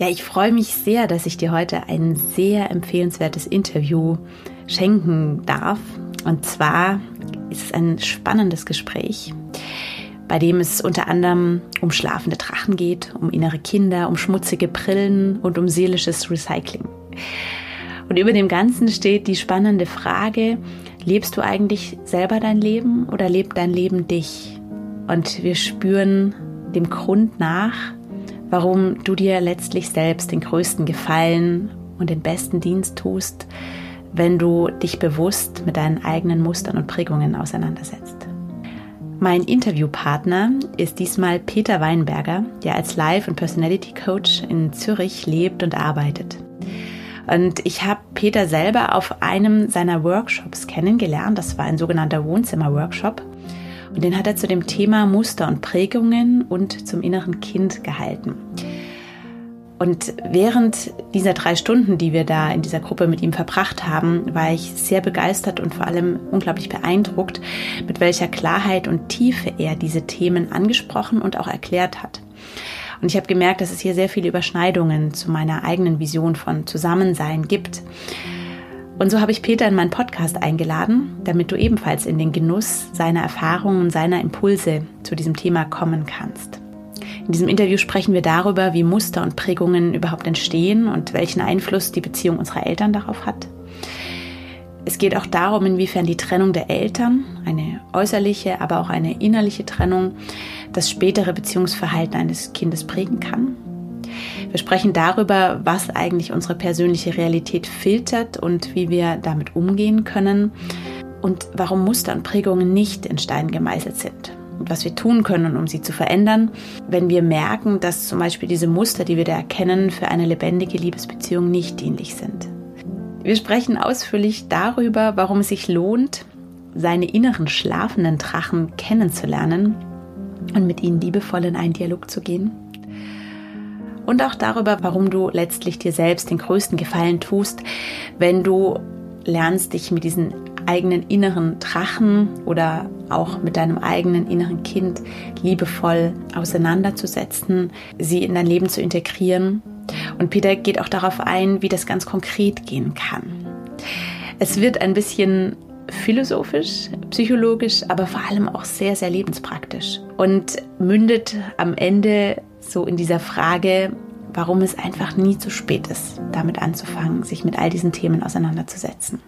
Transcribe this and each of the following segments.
Ja, ich freue mich sehr, dass ich dir heute ein sehr empfehlenswertes Interview schenken darf. Und zwar ist es ein spannendes Gespräch, bei dem es unter anderem um schlafende Drachen geht, um innere Kinder, um schmutzige Brillen und um seelisches Recycling. Und über dem Ganzen steht die spannende Frage, lebst du eigentlich selber dein Leben oder lebt dein Leben dich? Und wir spüren dem Grund nach, warum du dir letztlich selbst den größten Gefallen und den besten Dienst tust, wenn du dich bewusst mit deinen eigenen Mustern und Prägungen auseinandersetzt. Mein Interviewpartner ist diesmal Peter Weinberger, der als Life- und Personality Coach in Zürich lebt und arbeitet. Und ich habe Peter selber auf einem seiner Workshops kennengelernt. Das war ein sogenannter Wohnzimmer-Workshop. Und den hat er zu dem Thema Muster und Prägungen und zum inneren Kind gehalten. Und während dieser drei Stunden, die wir da in dieser Gruppe mit ihm verbracht haben, war ich sehr begeistert und vor allem unglaublich beeindruckt, mit welcher Klarheit und Tiefe er diese Themen angesprochen und auch erklärt hat. Und ich habe gemerkt, dass es hier sehr viele Überschneidungen zu meiner eigenen Vision von Zusammensein gibt. Und so habe ich Peter in meinen Podcast eingeladen, damit du ebenfalls in den Genuss seiner Erfahrungen und seiner Impulse zu diesem Thema kommen kannst. In diesem Interview sprechen wir darüber, wie Muster und Prägungen überhaupt entstehen und welchen Einfluss die Beziehung unserer Eltern darauf hat. Es geht auch darum, inwiefern die Trennung der Eltern, eine äußerliche, aber auch eine innerliche Trennung, das spätere Beziehungsverhalten eines Kindes prägen kann. Wir sprechen darüber, was eigentlich unsere persönliche Realität filtert und wie wir damit umgehen können und warum Muster und Prägungen nicht in Stein gemeißelt sind und was wir tun können, um sie zu verändern, wenn wir merken, dass zum Beispiel diese Muster, die wir da erkennen, für eine lebendige Liebesbeziehung nicht dienlich sind. Wir sprechen ausführlich darüber, warum es sich lohnt, seine inneren schlafenden Drachen kennenzulernen und mit ihnen liebevoll in einen Dialog zu gehen. Und auch darüber, warum du letztlich dir selbst den größten Gefallen tust, wenn du lernst, dich mit diesen eigenen inneren Drachen oder auch mit deinem eigenen inneren Kind liebevoll auseinanderzusetzen, sie in dein Leben zu integrieren. Und Peter geht auch darauf ein, wie das ganz konkret gehen kann. Es wird ein bisschen philosophisch, psychologisch, aber vor allem auch sehr, sehr lebenspraktisch und mündet am Ende so in dieser Frage, warum es einfach nie zu spät ist, damit anzufangen, sich mit all diesen Themen auseinanderzusetzen.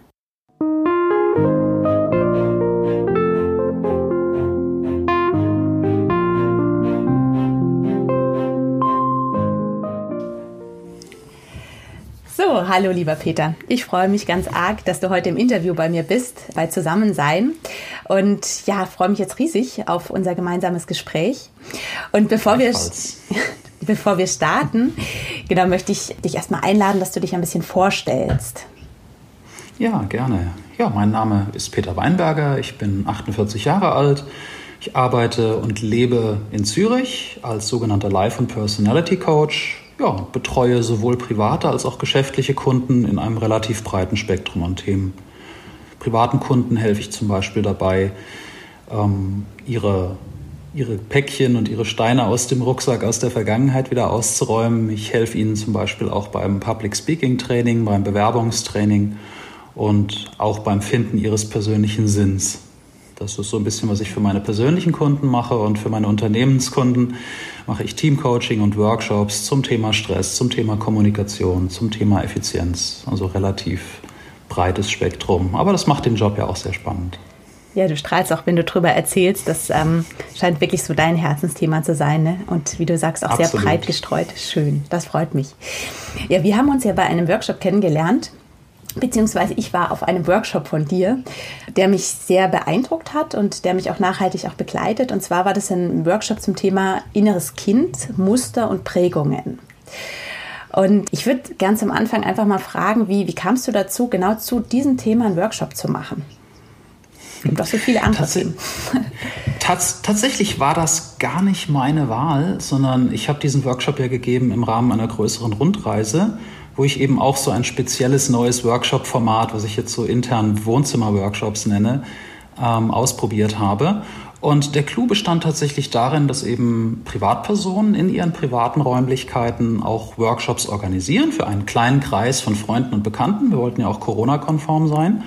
So, hallo lieber Peter. Ich freue mich ganz arg, dass du heute im Interview bei mir bist, bei Zusammensein. Und ja, freue mich jetzt riesig auf unser gemeinsames Gespräch. Und bevor wir, bevor wir starten, genau, möchte ich dich erstmal einladen, dass du dich ein bisschen vorstellst. Ja, gerne. Ja, mein Name ist Peter Weinberger. Ich bin 48 Jahre alt. Ich arbeite und lebe in Zürich als sogenannter Life- und Personality Coach. Ja, betreue sowohl private als auch geschäftliche Kunden in einem relativ breiten Spektrum an Themen. Privaten Kunden helfe ich zum Beispiel dabei, ähm, ihre, ihre Päckchen und ihre Steine aus dem Rucksack aus der Vergangenheit wieder auszuräumen. Ich helfe ihnen zum Beispiel auch beim Public Speaking Training, beim Bewerbungstraining und auch beim Finden ihres persönlichen Sinns. Das ist so ein bisschen, was ich für meine persönlichen Kunden mache und für meine Unternehmenskunden mache ich Teamcoaching und Workshops zum Thema Stress, zum Thema Kommunikation, zum Thema Effizienz. Also relativ breites Spektrum. Aber das macht den Job ja auch sehr spannend. Ja, du strahlst auch, wenn du darüber erzählst. Das ähm, scheint wirklich so dein Herzensthema zu sein. Ne? Und wie du sagst, auch Absolut. sehr breit gestreut. Schön, das freut mich. Ja, wir haben uns ja bei einem Workshop kennengelernt beziehungsweise ich war auf einem Workshop von dir, der mich sehr beeindruckt hat und der mich auch nachhaltig auch begleitet. Und zwar war das ein Workshop zum Thema inneres Kind, Muster und Prägungen. Und ich würde ganz am Anfang einfach mal fragen, wie, wie kamst du dazu, genau zu diesem Thema einen Workshop zu machen? Gibt auch so viele andere Tats. Tats tatsächlich war das gar nicht meine Wahl, sondern ich habe diesen Workshop ja gegeben im Rahmen einer größeren Rundreise, wo ich eben auch so ein spezielles neues Workshop-Format, was ich jetzt so intern Wohnzimmer-Workshops nenne, ähm, ausprobiert habe. Und der Clou bestand tatsächlich darin, dass eben Privatpersonen in ihren privaten Räumlichkeiten auch Workshops organisieren für einen kleinen Kreis von Freunden und Bekannten. Wir wollten ja auch Corona-konform sein.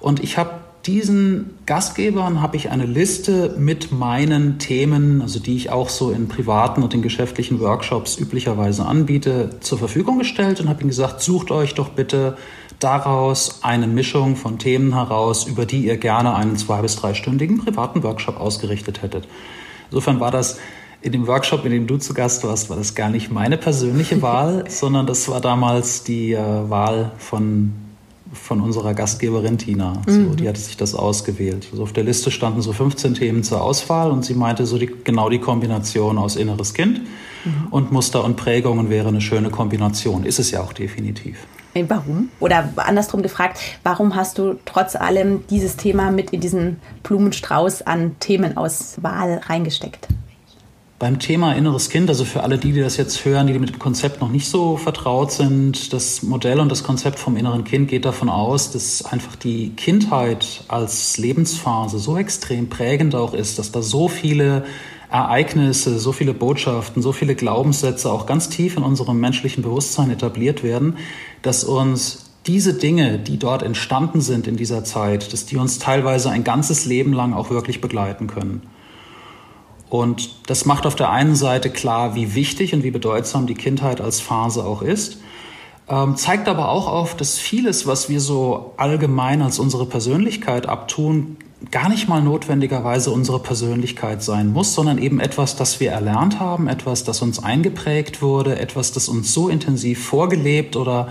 Und ich habe diesen Gastgebern habe ich eine Liste mit meinen Themen, also die ich auch so in privaten und in geschäftlichen Workshops üblicherweise anbiete, zur Verfügung gestellt und habe ihnen gesagt, sucht euch doch bitte daraus eine Mischung von Themen heraus, über die ihr gerne einen zwei- bis dreistündigen privaten Workshop ausgerichtet hättet. Insofern war das in dem Workshop, in dem du zu Gast warst, war das gar nicht meine persönliche Wahl, sondern das war damals die äh, Wahl von, von unserer Gastgeberin Tina. So, mhm. Die hatte sich das ausgewählt. Also auf der Liste standen so 15 Themen zur Auswahl und sie meinte so die, genau die Kombination aus inneres Kind mhm. und Muster und Prägungen wäre eine schöne Kombination. Ist es ja auch definitiv. Warum? Oder andersrum gefragt, warum hast du trotz allem dieses Thema mit in diesen Blumenstrauß an Themenauswahl reingesteckt? Beim Thema inneres Kind, also für alle die, die das jetzt hören, die mit dem Konzept noch nicht so vertraut sind, das Modell und das Konzept vom inneren Kind geht davon aus, dass einfach die Kindheit als Lebensphase so extrem prägend auch ist, dass da so viele Ereignisse, so viele Botschaften, so viele Glaubenssätze auch ganz tief in unserem menschlichen Bewusstsein etabliert werden, dass uns diese Dinge, die dort entstanden sind in dieser Zeit, dass die uns teilweise ein ganzes Leben lang auch wirklich begleiten können. Und das macht auf der einen Seite klar, wie wichtig und wie bedeutsam die Kindheit als Phase auch ist, ähm, zeigt aber auch auf, dass vieles, was wir so allgemein als unsere Persönlichkeit abtun, gar nicht mal notwendigerweise unsere Persönlichkeit sein muss, sondern eben etwas, das wir erlernt haben, etwas, das uns eingeprägt wurde, etwas, das uns so intensiv vorgelebt oder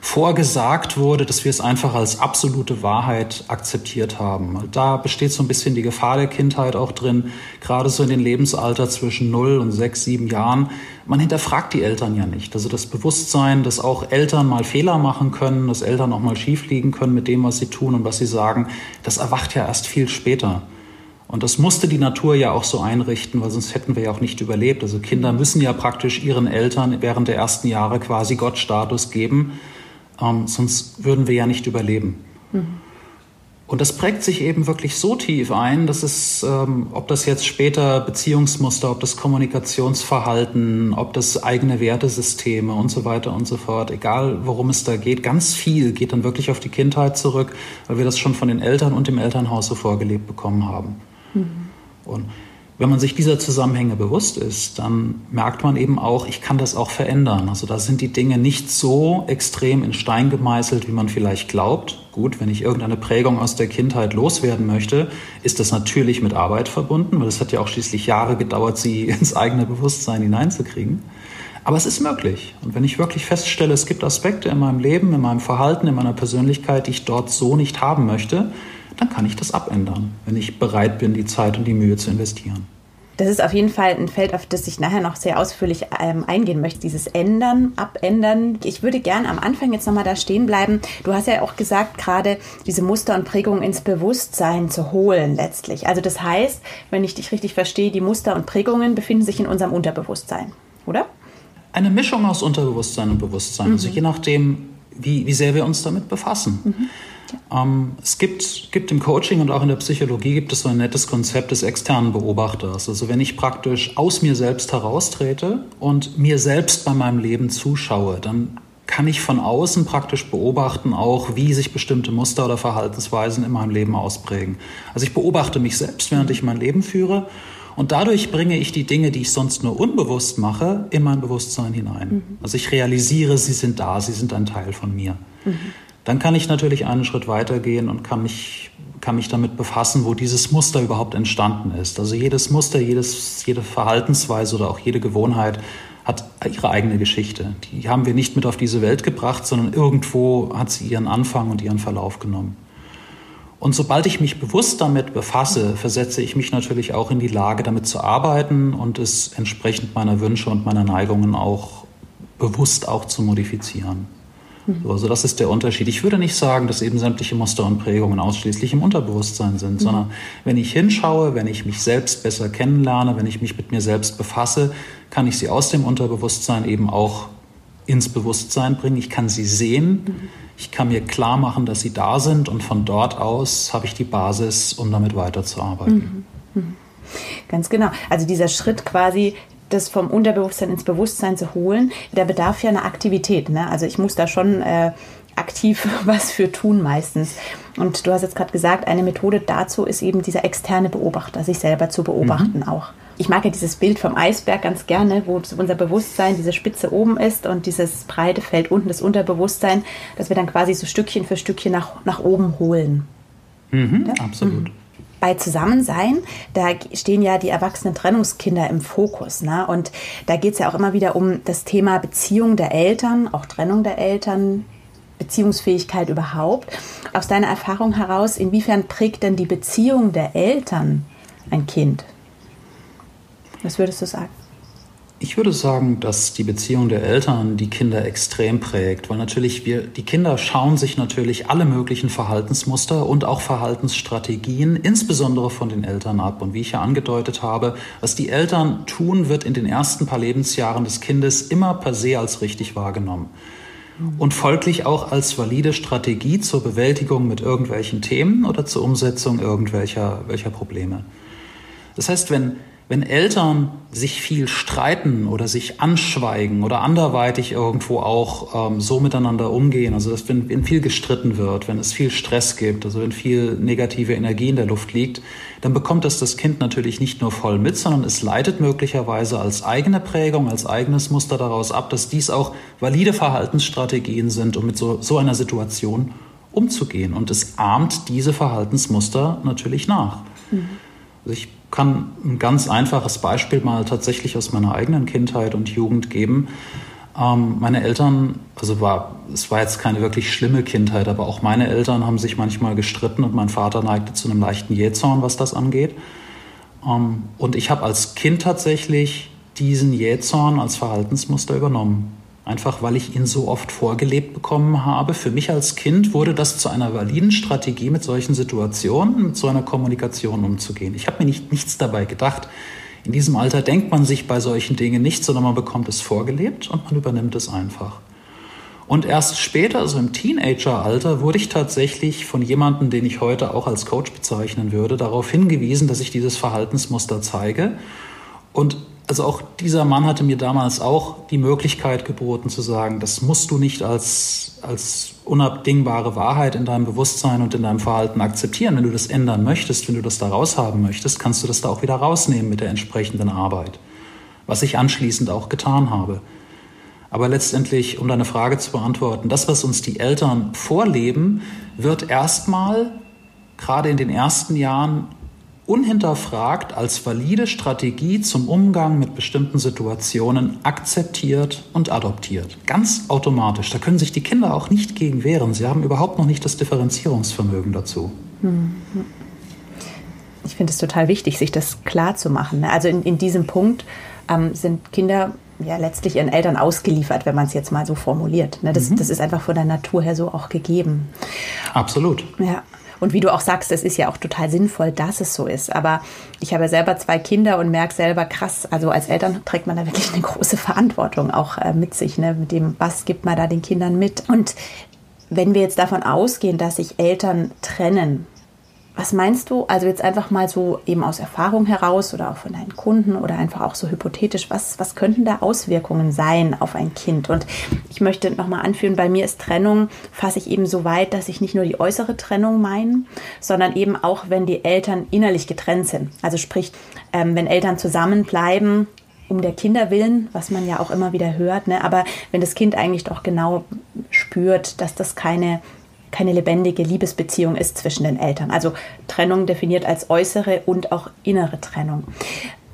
vorgesagt wurde, dass wir es einfach als absolute Wahrheit akzeptiert haben. Da besteht so ein bisschen die Gefahr der Kindheit auch drin, gerade so in den Lebensalter zwischen 0 und 6, 7 Jahren. Man hinterfragt die Eltern ja nicht. Also das Bewusstsein, dass auch Eltern mal Fehler machen können, dass Eltern auch mal schief liegen können mit dem, was sie tun und was sie sagen, das erwacht ja erst viel später. Und das musste die Natur ja auch so einrichten, weil sonst hätten wir ja auch nicht überlebt. Also Kinder müssen ja praktisch ihren Eltern während der ersten Jahre quasi Gottstatus geben ähm, sonst würden wir ja nicht überleben. Mhm. Und das prägt sich eben wirklich so tief ein, dass es, ähm, ob das jetzt später Beziehungsmuster, ob das Kommunikationsverhalten, ob das eigene Wertesysteme und so weiter und so fort, egal worum es da geht, ganz viel geht dann wirklich auf die Kindheit zurück, weil wir das schon von den Eltern und dem Elternhaus so vorgelebt bekommen haben. Mhm. Und wenn man sich dieser Zusammenhänge bewusst ist, dann merkt man eben auch, ich kann das auch verändern. Also da sind die Dinge nicht so extrem in Stein gemeißelt, wie man vielleicht glaubt. Gut, wenn ich irgendeine Prägung aus der Kindheit loswerden möchte, ist das natürlich mit Arbeit verbunden, weil es hat ja auch schließlich Jahre gedauert, sie ins eigene Bewusstsein hineinzukriegen. Aber es ist möglich. Und wenn ich wirklich feststelle, es gibt Aspekte in meinem Leben, in meinem Verhalten, in meiner Persönlichkeit, die ich dort so nicht haben möchte, dann kann ich das abändern, wenn ich bereit bin, die Zeit und die Mühe zu investieren. Das ist auf jeden Fall ein Feld, auf das ich nachher noch sehr ausführlich ähm, eingehen möchte. Dieses Ändern, Abändern. Ich würde gerne am Anfang jetzt nochmal da stehen bleiben. Du hast ja auch gesagt, gerade diese Muster und Prägungen ins Bewusstsein zu holen letztlich. Also das heißt, wenn ich dich richtig verstehe, die Muster und Prägungen befinden sich in unserem Unterbewusstsein, oder? Eine Mischung aus Unterbewusstsein und Bewusstsein. Also mhm. Also je nachdem, wie, wie sehr wir uns damit befassen. Mhm. Ähm, es gibt, gibt im Coaching und auch in der Psychologie gibt es so ein nettes Konzept des externen Beobachters. Also wenn ich praktisch aus mir selbst heraustrete und mir selbst bei meinem Leben zuschaue, dann kann ich von außen praktisch beobachten, auch wie sich bestimmte Muster oder Verhaltensweisen in meinem Leben ausprägen. Also ich beobachte mich selbst, während ich mein Leben führe und dadurch bringe ich die Dinge, die ich sonst nur unbewusst mache, in mein Bewusstsein hinein. Mhm. Also ich realisiere, sie sind da, sie sind ein Teil von mir. Mhm. Dann kann ich natürlich einen Schritt weitergehen und kann mich, kann mich damit befassen, wo dieses Muster überhaupt entstanden ist. Also jedes Muster, jedes, jede Verhaltensweise oder auch jede Gewohnheit hat ihre eigene Geschichte. Die haben wir nicht mit auf diese Welt gebracht, sondern irgendwo hat sie ihren Anfang und ihren Verlauf genommen. Und sobald ich mich bewusst damit befasse, versetze ich mich natürlich auch in die Lage, damit zu arbeiten und es entsprechend meiner Wünsche und meiner Neigungen auch bewusst auch zu modifizieren. Mhm. Also das ist der Unterschied. Ich würde nicht sagen, dass eben sämtliche Muster und Prägungen ausschließlich im Unterbewusstsein sind, mhm. sondern wenn ich hinschaue, wenn ich mich selbst besser kennenlerne, wenn ich mich mit mir selbst befasse, kann ich sie aus dem Unterbewusstsein eben auch ins Bewusstsein bringen. Ich kann sie sehen. Mhm. Ich kann mir klar machen, dass sie da sind und von dort aus habe ich die Basis, um damit weiterzuarbeiten. Mhm. Mhm. Ganz genau. Also dieser Schritt quasi, das vom Unterbewusstsein ins Bewusstsein zu holen, der bedarf ja einer Aktivität. Ne? Also ich muss da schon äh, aktiv was für tun meistens. Und du hast jetzt gerade gesagt, eine Methode dazu ist eben dieser externe Beobachter, sich selber zu beobachten mhm. auch. Ich mag ja dieses Bild vom Eisberg ganz gerne, wo unser Bewusstsein diese Spitze oben ist und dieses breite Feld unten, das Unterbewusstsein, dass wir dann quasi so Stückchen für Stückchen nach, nach oben holen. Mhm, ja? Absolut. Mhm bei Zusammensein, da stehen ja die erwachsenen Trennungskinder im Fokus. Ne? Und da geht es ja auch immer wieder um das Thema Beziehung der Eltern, auch Trennung der Eltern, Beziehungsfähigkeit überhaupt. Aus deiner Erfahrung heraus, inwiefern prägt denn die Beziehung der Eltern ein Kind? Was würdest du sagen? Ich würde sagen, dass die Beziehung der Eltern die Kinder extrem prägt, weil natürlich wir, die Kinder schauen sich natürlich alle möglichen Verhaltensmuster und auch Verhaltensstrategien, insbesondere von den Eltern ab. Und wie ich ja angedeutet habe, was die Eltern tun, wird in den ersten paar Lebensjahren des Kindes immer per se als richtig wahrgenommen. Und folglich auch als valide Strategie zur Bewältigung mit irgendwelchen Themen oder zur Umsetzung irgendwelcher welcher Probleme. Das heißt, wenn wenn Eltern sich viel streiten oder sich anschweigen oder anderweitig irgendwo auch ähm, so miteinander umgehen, also dass wenn, wenn viel gestritten wird, wenn es viel Stress gibt, also wenn viel negative Energie in der Luft liegt, dann bekommt das das Kind natürlich nicht nur voll mit, sondern es leitet möglicherweise als eigene Prägung, als eigenes Muster daraus ab, dass dies auch valide Verhaltensstrategien sind, um mit so, so einer Situation umzugehen. Und es ahmt diese Verhaltensmuster natürlich nach. Mhm. Also ich kann ein ganz einfaches Beispiel mal tatsächlich aus meiner eigenen Kindheit und Jugend geben. Ähm, meine Eltern, also war, es war jetzt keine wirklich schlimme Kindheit, aber auch meine Eltern haben sich manchmal gestritten und mein Vater neigte zu einem leichten Jähzorn, was das angeht. Ähm, und ich habe als Kind tatsächlich diesen Jähzorn als Verhaltensmuster übernommen. Einfach weil ich ihn so oft vorgelebt bekommen habe. Für mich als Kind wurde das zu einer validen Strategie, mit solchen Situationen, mit so einer Kommunikation umzugehen. Ich habe mir nicht, nichts dabei gedacht. In diesem Alter denkt man sich bei solchen Dingen nicht, sondern man bekommt es vorgelebt und man übernimmt es einfach. Und erst später, also im Teenageralter, wurde ich tatsächlich von jemandem, den ich heute auch als Coach bezeichnen würde, darauf hingewiesen, dass ich dieses Verhaltensmuster zeige. Und also auch dieser Mann hatte mir damals auch die Möglichkeit geboten zu sagen, das musst du nicht als, als unabdingbare Wahrheit in deinem Bewusstsein und in deinem Verhalten akzeptieren. Wenn du das ändern möchtest, wenn du das da raushaben möchtest, kannst du das da auch wieder rausnehmen mit der entsprechenden Arbeit. Was ich anschließend auch getan habe. Aber letztendlich, um deine Frage zu beantworten, das, was uns die Eltern vorleben, wird erstmal gerade in den ersten Jahren unhinterfragt als valide Strategie zum Umgang mit bestimmten Situationen akzeptiert und adoptiert. Ganz automatisch. Da können sich die Kinder auch nicht gegen wehren. Sie haben überhaupt noch nicht das Differenzierungsvermögen dazu. Ich finde es total wichtig, sich das klar zu machen. Ne? Also in, in diesem Punkt ähm, sind Kinder ja letztlich ihren Eltern ausgeliefert, wenn man es jetzt mal so formuliert. Ne? Das, mhm. das ist einfach von der Natur her so auch gegeben. Absolut. Ja. Und wie du auch sagst, es ist ja auch total sinnvoll, dass es so ist. Aber ich habe selber zwei Kinder und merke selber krass, also als Eltern trägt man da wirklich eine große Verantwortung auch äh, mit sich, ne? mit dem, was gibt man da den Kindern mit. Und wenn wir jetzt davon ausgehen, dass sich Eltern trennen, was meinst du? Also jetzt einfach mal so eben aus Erfahrung heraus oder auch von deinen Kunden oder einfach auch so hypothetisch, was, was könnten da Auswirkungen sein auf ein Kind? Und ich möchte nochmal anführen, bei mir ist Trennung, fasse ich eben so weit, dass ich nicht nur die äußere Trennung meine, sondern eben auch, wenn die Eltern innerlich getrennt sind. Also sprich, ähm, wenn Eltern zusammenbleiben, um der Kinder willen, was man ja auch immer wieder hört, ne? aber wenn das Kind eigentlich doch genau spürt, dass das keine keine lebendige Liebesbeziehung ist zwischen den Eltern. Also Trennung definiert als äußere und auch innere Trennung.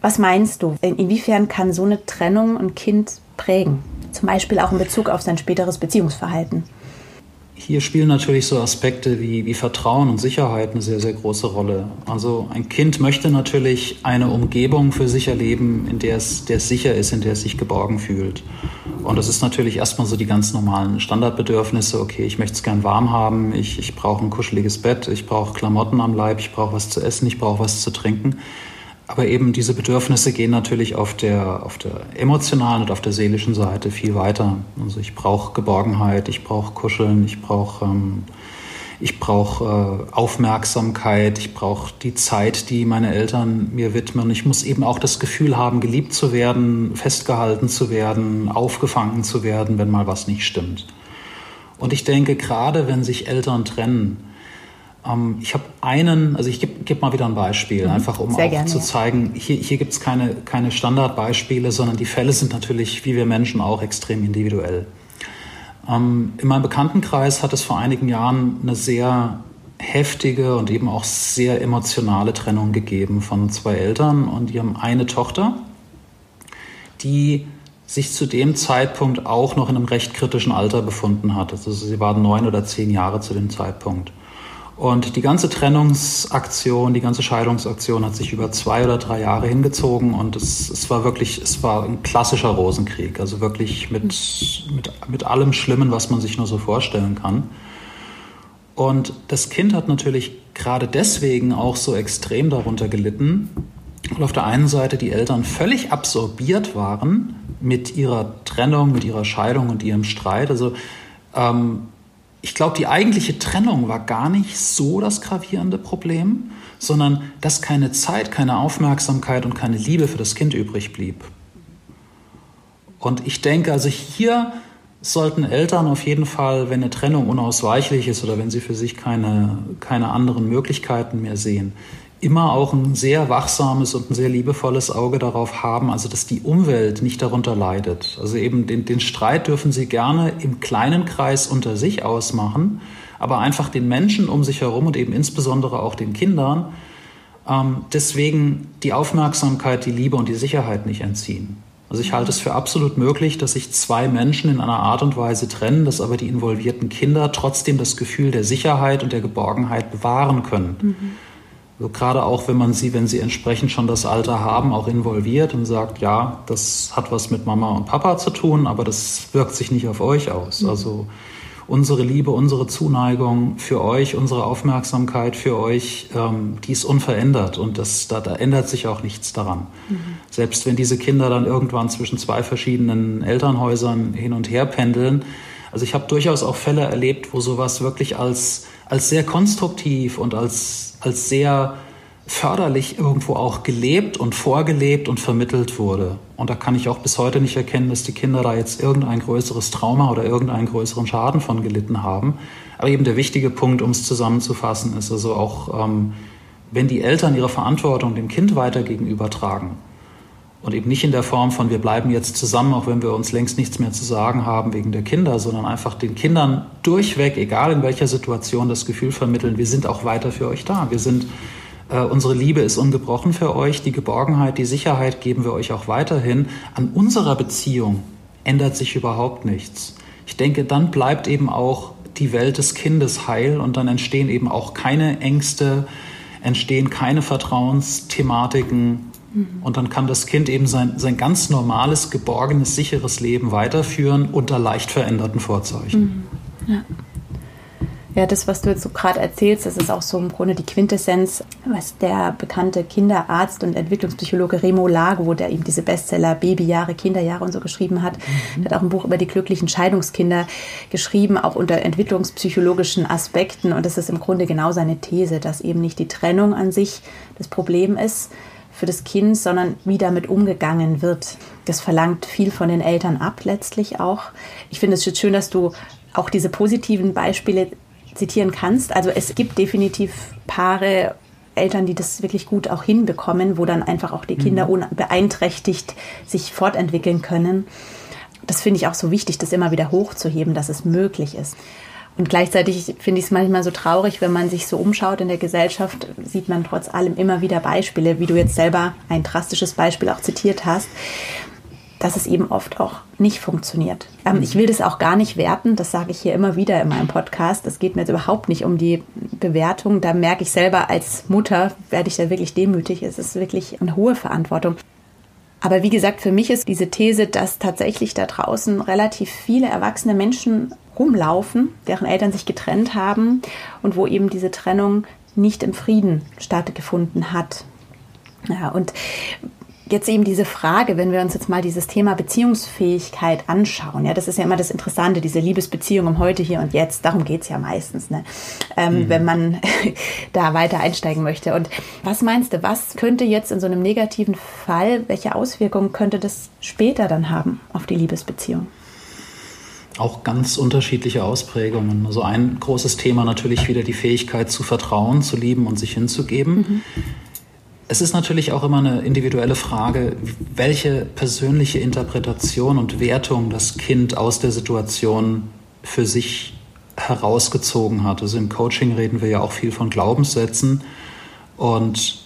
Was meinst du? Inwiefern kann so eine Trennung ein Kind prägen? Zum Beispiel auch in Bezug auf sein späteres Beziehungsverhalten. Hier spielen natürlich so Aspekte wie, wie Vertrauen und Sicherheit eine sehr, sehr große Rolle. Also ein Kind möchte natürlich eine Umgebung für sich erleben, in der es, der es sicher ist, in der es sich geborgen fühlt. Und das ist natürlich erstmal so die ganz normalen Standardbedürfnisse. Okay, ich möchte es gern warm haben, ich, ich brauche ein kuscheliges Bett, ich brauche Klamotten am Leib, ich brauche was zu essen, ich brauche was zu trinken. Aber eben diese Bedürfnisse gehen natürlich auf der, auf der emotionalen und auf der seelischen Seite viel weiter. Also ich brauche Geborgenheit, ich brauche Kuscheln, ich brauche ähm, ich äh, Aufmerksamkeit, ich brauche die Zeit, die meine Eltern mir widmen. Ich muss eben auch das Gefühl haben, geliebt zu werden, festgehalten zu werden, aufgefangen zu werden, wenn mal was nicht stimmt. Und ich denke, gerade wenn sich Eltern trennen, ähm, ich habe einen, also ich gebe geb mal wieder ein Beispiel, mhm. einfach um Sehr auch gerne, zu zeigen, hier, hier gibt es keine, keine Standardbeispiele, sondern die Fälle sind natürlich, wie wir Menschen auch, extrem individuell. Ähm, in meinem Bekanntenkreis hat es vor einigen Jahren eine sehr heftige und eben auch sehr emotionale Trennung gegeben von zwei Eltern und die haben eine Tochter, die sich zu dem Zeitpunkt auch noch in einem recht kritischen Alter befunden hat. Also sie waren neun oder zehn Jahre zu dem Zeitpunkt. Und die ganze Trennungsaktion, die ganze Scheidungsaktion hat sich über zwei oder drei Jahre hingezogen und es, es war wirklich, es war ein klassischer Rosenkrieg, also wirklich mit, mit, mit allem Schlimmen, was man sich nur so vorstellen kann. Und das Kind hat natürlich gerade deswegen auch so extrem darunter gelitten, weil auf der einen Seite die Eltern völlig absorbiert waren mit ihrer Trennung, mit ihrer Scheidung und ihrem Streit. Also ähm, ich glaube, die eigentliche Trennung war gar nicht so das gravierende Problem, sondern dass keine Zeit, keine Aufmerksamkeit und keine Liebe für das Kind übrig blieb. Und ich denke, also hier sollten Eltern auf jeden Fall, wenn eine Trennung unausweichlich ist oder wenn sie für sich keine, keine anderen Möglichkeiten mehr sehen, immer auch ein sehr wachsames und ein sehr liebevolles Auge darauf haben, also dass die Umwelt nicht darunter leidet. Also eben den, den Streit dürfen sie gerne im kleinen Kreis unter sich ausmachen, aber einfach den Menschen um sich herum und eben insbesondere auch den Kindern ähm, deswegen die Aufmerksamkeit, die Liebe und die Sicherheit nicht entziehen. Also ich halte es für absolut möglich, dass sich zwei Menschen in einer Art und Weise trennen, dass aber die involvierten Kinder trotzdem das Gefühl der Sicherheit und der Geborgenheit bewahren können. Mhm. Also gerade auch, wenn man sie, wenn sie entsprechend schon das Alter haben, auch involviert und sagt, ja, das hat was mit Mama und Papa zu tun, aber das wirkt sich nicht auf euch aus. Mhm. Also unsere Liebe, unsere Zuneigung für euch, unsere Aufmerksamkeit für euch, ähm, die ist unverändert und das, da, da ändert sich auch nichts daran. Mhm. Selbst wenn diese Kinder dann irgendwann zwischen zwei verschiedenen Elternhäusern hin und her pendeln. Also ich habe durchaus auch Fälle erlebt, wo sowas wirklich als, als sehr konstruktiv und als als sehr förderlich irgendwo auch gelebt und vorgelebt und vermittelt wurde. Und da kann ich auch bis heute nicht erkennen, dass die Kinder da jetzt irgendein größeres Trauma oder irgendeinen größeren Schaden von gelitten haben. Aber eben der wichtige Punkt, um es zusammenzufassen, ist also auch, ähm, wenn die Eltern ihre Verantwortung dem Kind weiter gegenübertragen und eben nicht in der Form von, wir bleiben jetzt zusammen, auch wenn wir uns längst nichts mehr zu sagen haben wegen der Kinder, sondern einfach den Kindern durchweg, egal in welcher Situation, das Gefühl vermitteln, wir sind auch weiter für euch da. Wir sind, äh, unsere Liebe ist ungebrochen für euch, die Geborgenheit, die Sicherheit geben wir euch auch weiterhin. An unserer Beziehung ändert sich überhaupt nichts. Ich denke, dann bleibt eben auch die Welt des Kindes heil und dann entstehen eben auch keine Ängste, entstehen keine Vertrauensthematiken, Mhm. Und dann kann das Kind eben sein, sein ganz normales, geborgenes, sicheres Leben weiterführen unter leicht veränderten Vorzeichen. Mhm. Ja. Ja, das, was du jetzt so gerade erzählst, das ist auch so im Grunde die Quintessenz, was der bekannte Kinderarzt und Entwicklungspsychologe Remo Lago, der eben diese Bestseller Babyjahre, Kinderjahre und so geschrieben hat, mhm. hat auch ein Buch über die glücklichen Scheidungskinder geschrieben, auch unter entwicklungspsychologischen Aspekten. Und das ist im Grunde genau seine These, dass eben nicht die Trennung an sich das Problem ist, für das Kind, sondern wie damit umgegangen wird. Das verlangt viel von den Eltern ab, letztlich auch. Ich finde es schön, dass du auch diese positiven Beispiele zitieren kannst. Also es gibt definitiv Paare, Eltern, die das wirklich gut auch hinbekommen, wo dann einfach auch die Kinder mhm. unbeeinträchtigt sich fortentwickeln können. Das finde ich auch so wichtig, das immer wieder hochzuheben, dass es möglich ist. Und gleichzeitig finde ich es manchmal so traurig, wenn man sich so umschaut in der Gesellschaft, sieht man trotz allem immer wieder Beispiele, wie du jetzt selber ein drastisches Beispiel auch zitiert hast, dass es eben oft auch nicht funktioniert. Ähm, ich will das auch gar nicht werten, das sage ich hier immer wieder in meinem Podcast. Es geht mir jetzt überhaupt nicht um die Bewertung. Da merke ich selber als Mutter, werde ich da wirklich demütig. Es ist wirklich eine hohe Verantwortung. Aber wie gesagt, für mich ist diese These, dass tatsächlich da draußen relativ viele erwachsene Menschen rumlaufen, deren Eltern sich getrennt haben und wo eben diese Trennung nicht im Frieden stattgefunden hat. Ja, und jetzt eben diese Frage, wenn wir uns jetzt mal dieses Thema Beziehungsfähigkeit anschauen, ja, das ist ja immer das Interessante, diese Liebesbeziehung um heute, hier und jetzt, darum geht es ja meistens, ne? Ähm, mhm. wenn man da weiter einsteigen möchte. Und was meinst du, was könnte jetzt in so einem negativen Fall, welche Auswirkungen könnte das später dann haben auf die Liebesbeziehung? Auch ganz unterschiedliche Ausprägungen. Also ein großes Thema natürlich wieder die Fähigkeit zu vertrauen, zu lieben und sich hinzugeben. Mhm. Es ist natürlich auch immer eine individuelle Frage, welche persönliche Interpretation und Wertung das Kind aus der Situation für sich herausgezogen hat. Also im Coaching reden wir ja auch viel von Glaubenssätzen. Und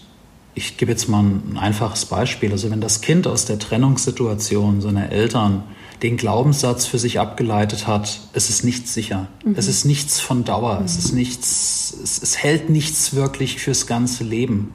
ich gebe jetzt mal ein einfaches Beispiel. Also wenn das Kind aus der Trennungssituation seiner Eltern den Glaubenssatz für sich abgeleitet hat, es ist nichts sicher. Mhm. Es ist nichts von Dauer. Mhm. Es ist nichts, es, es hält nichts wirklich fürs ganze Leben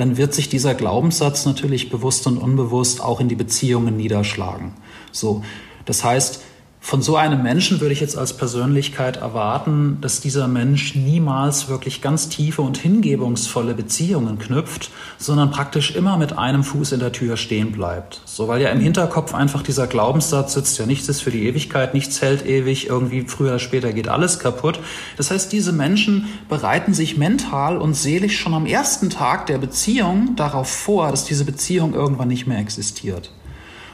dann wird sich dieser Glaubenssatz natürlich bewusst und unbewusst auch in die Beziehungen niederschlagen. So, das heißt, von so einem Menschen würde ich jetzt als Persönlichkeit erwarten, dass dieser Mensch niemals wirklich ganz tiefe und hingebungsvolle Beziehungen knüpft, sondern praktisch immer mit einem Fuß in der Tür stehen bleibt. So, weil ja im Hinterkopf einfach dieser Glaubenssatz sitzt, ja nichts ist für die Ewigkeit, nichts hält ewig, irgendwie früher oder später geht alles kaputt. Das heißt, diese Menschen bereiten sich mental und seelisch schon am ersten Tag der Beziehung darauf vor, dass diese Beziehung irgendwann nicht mehr existiert.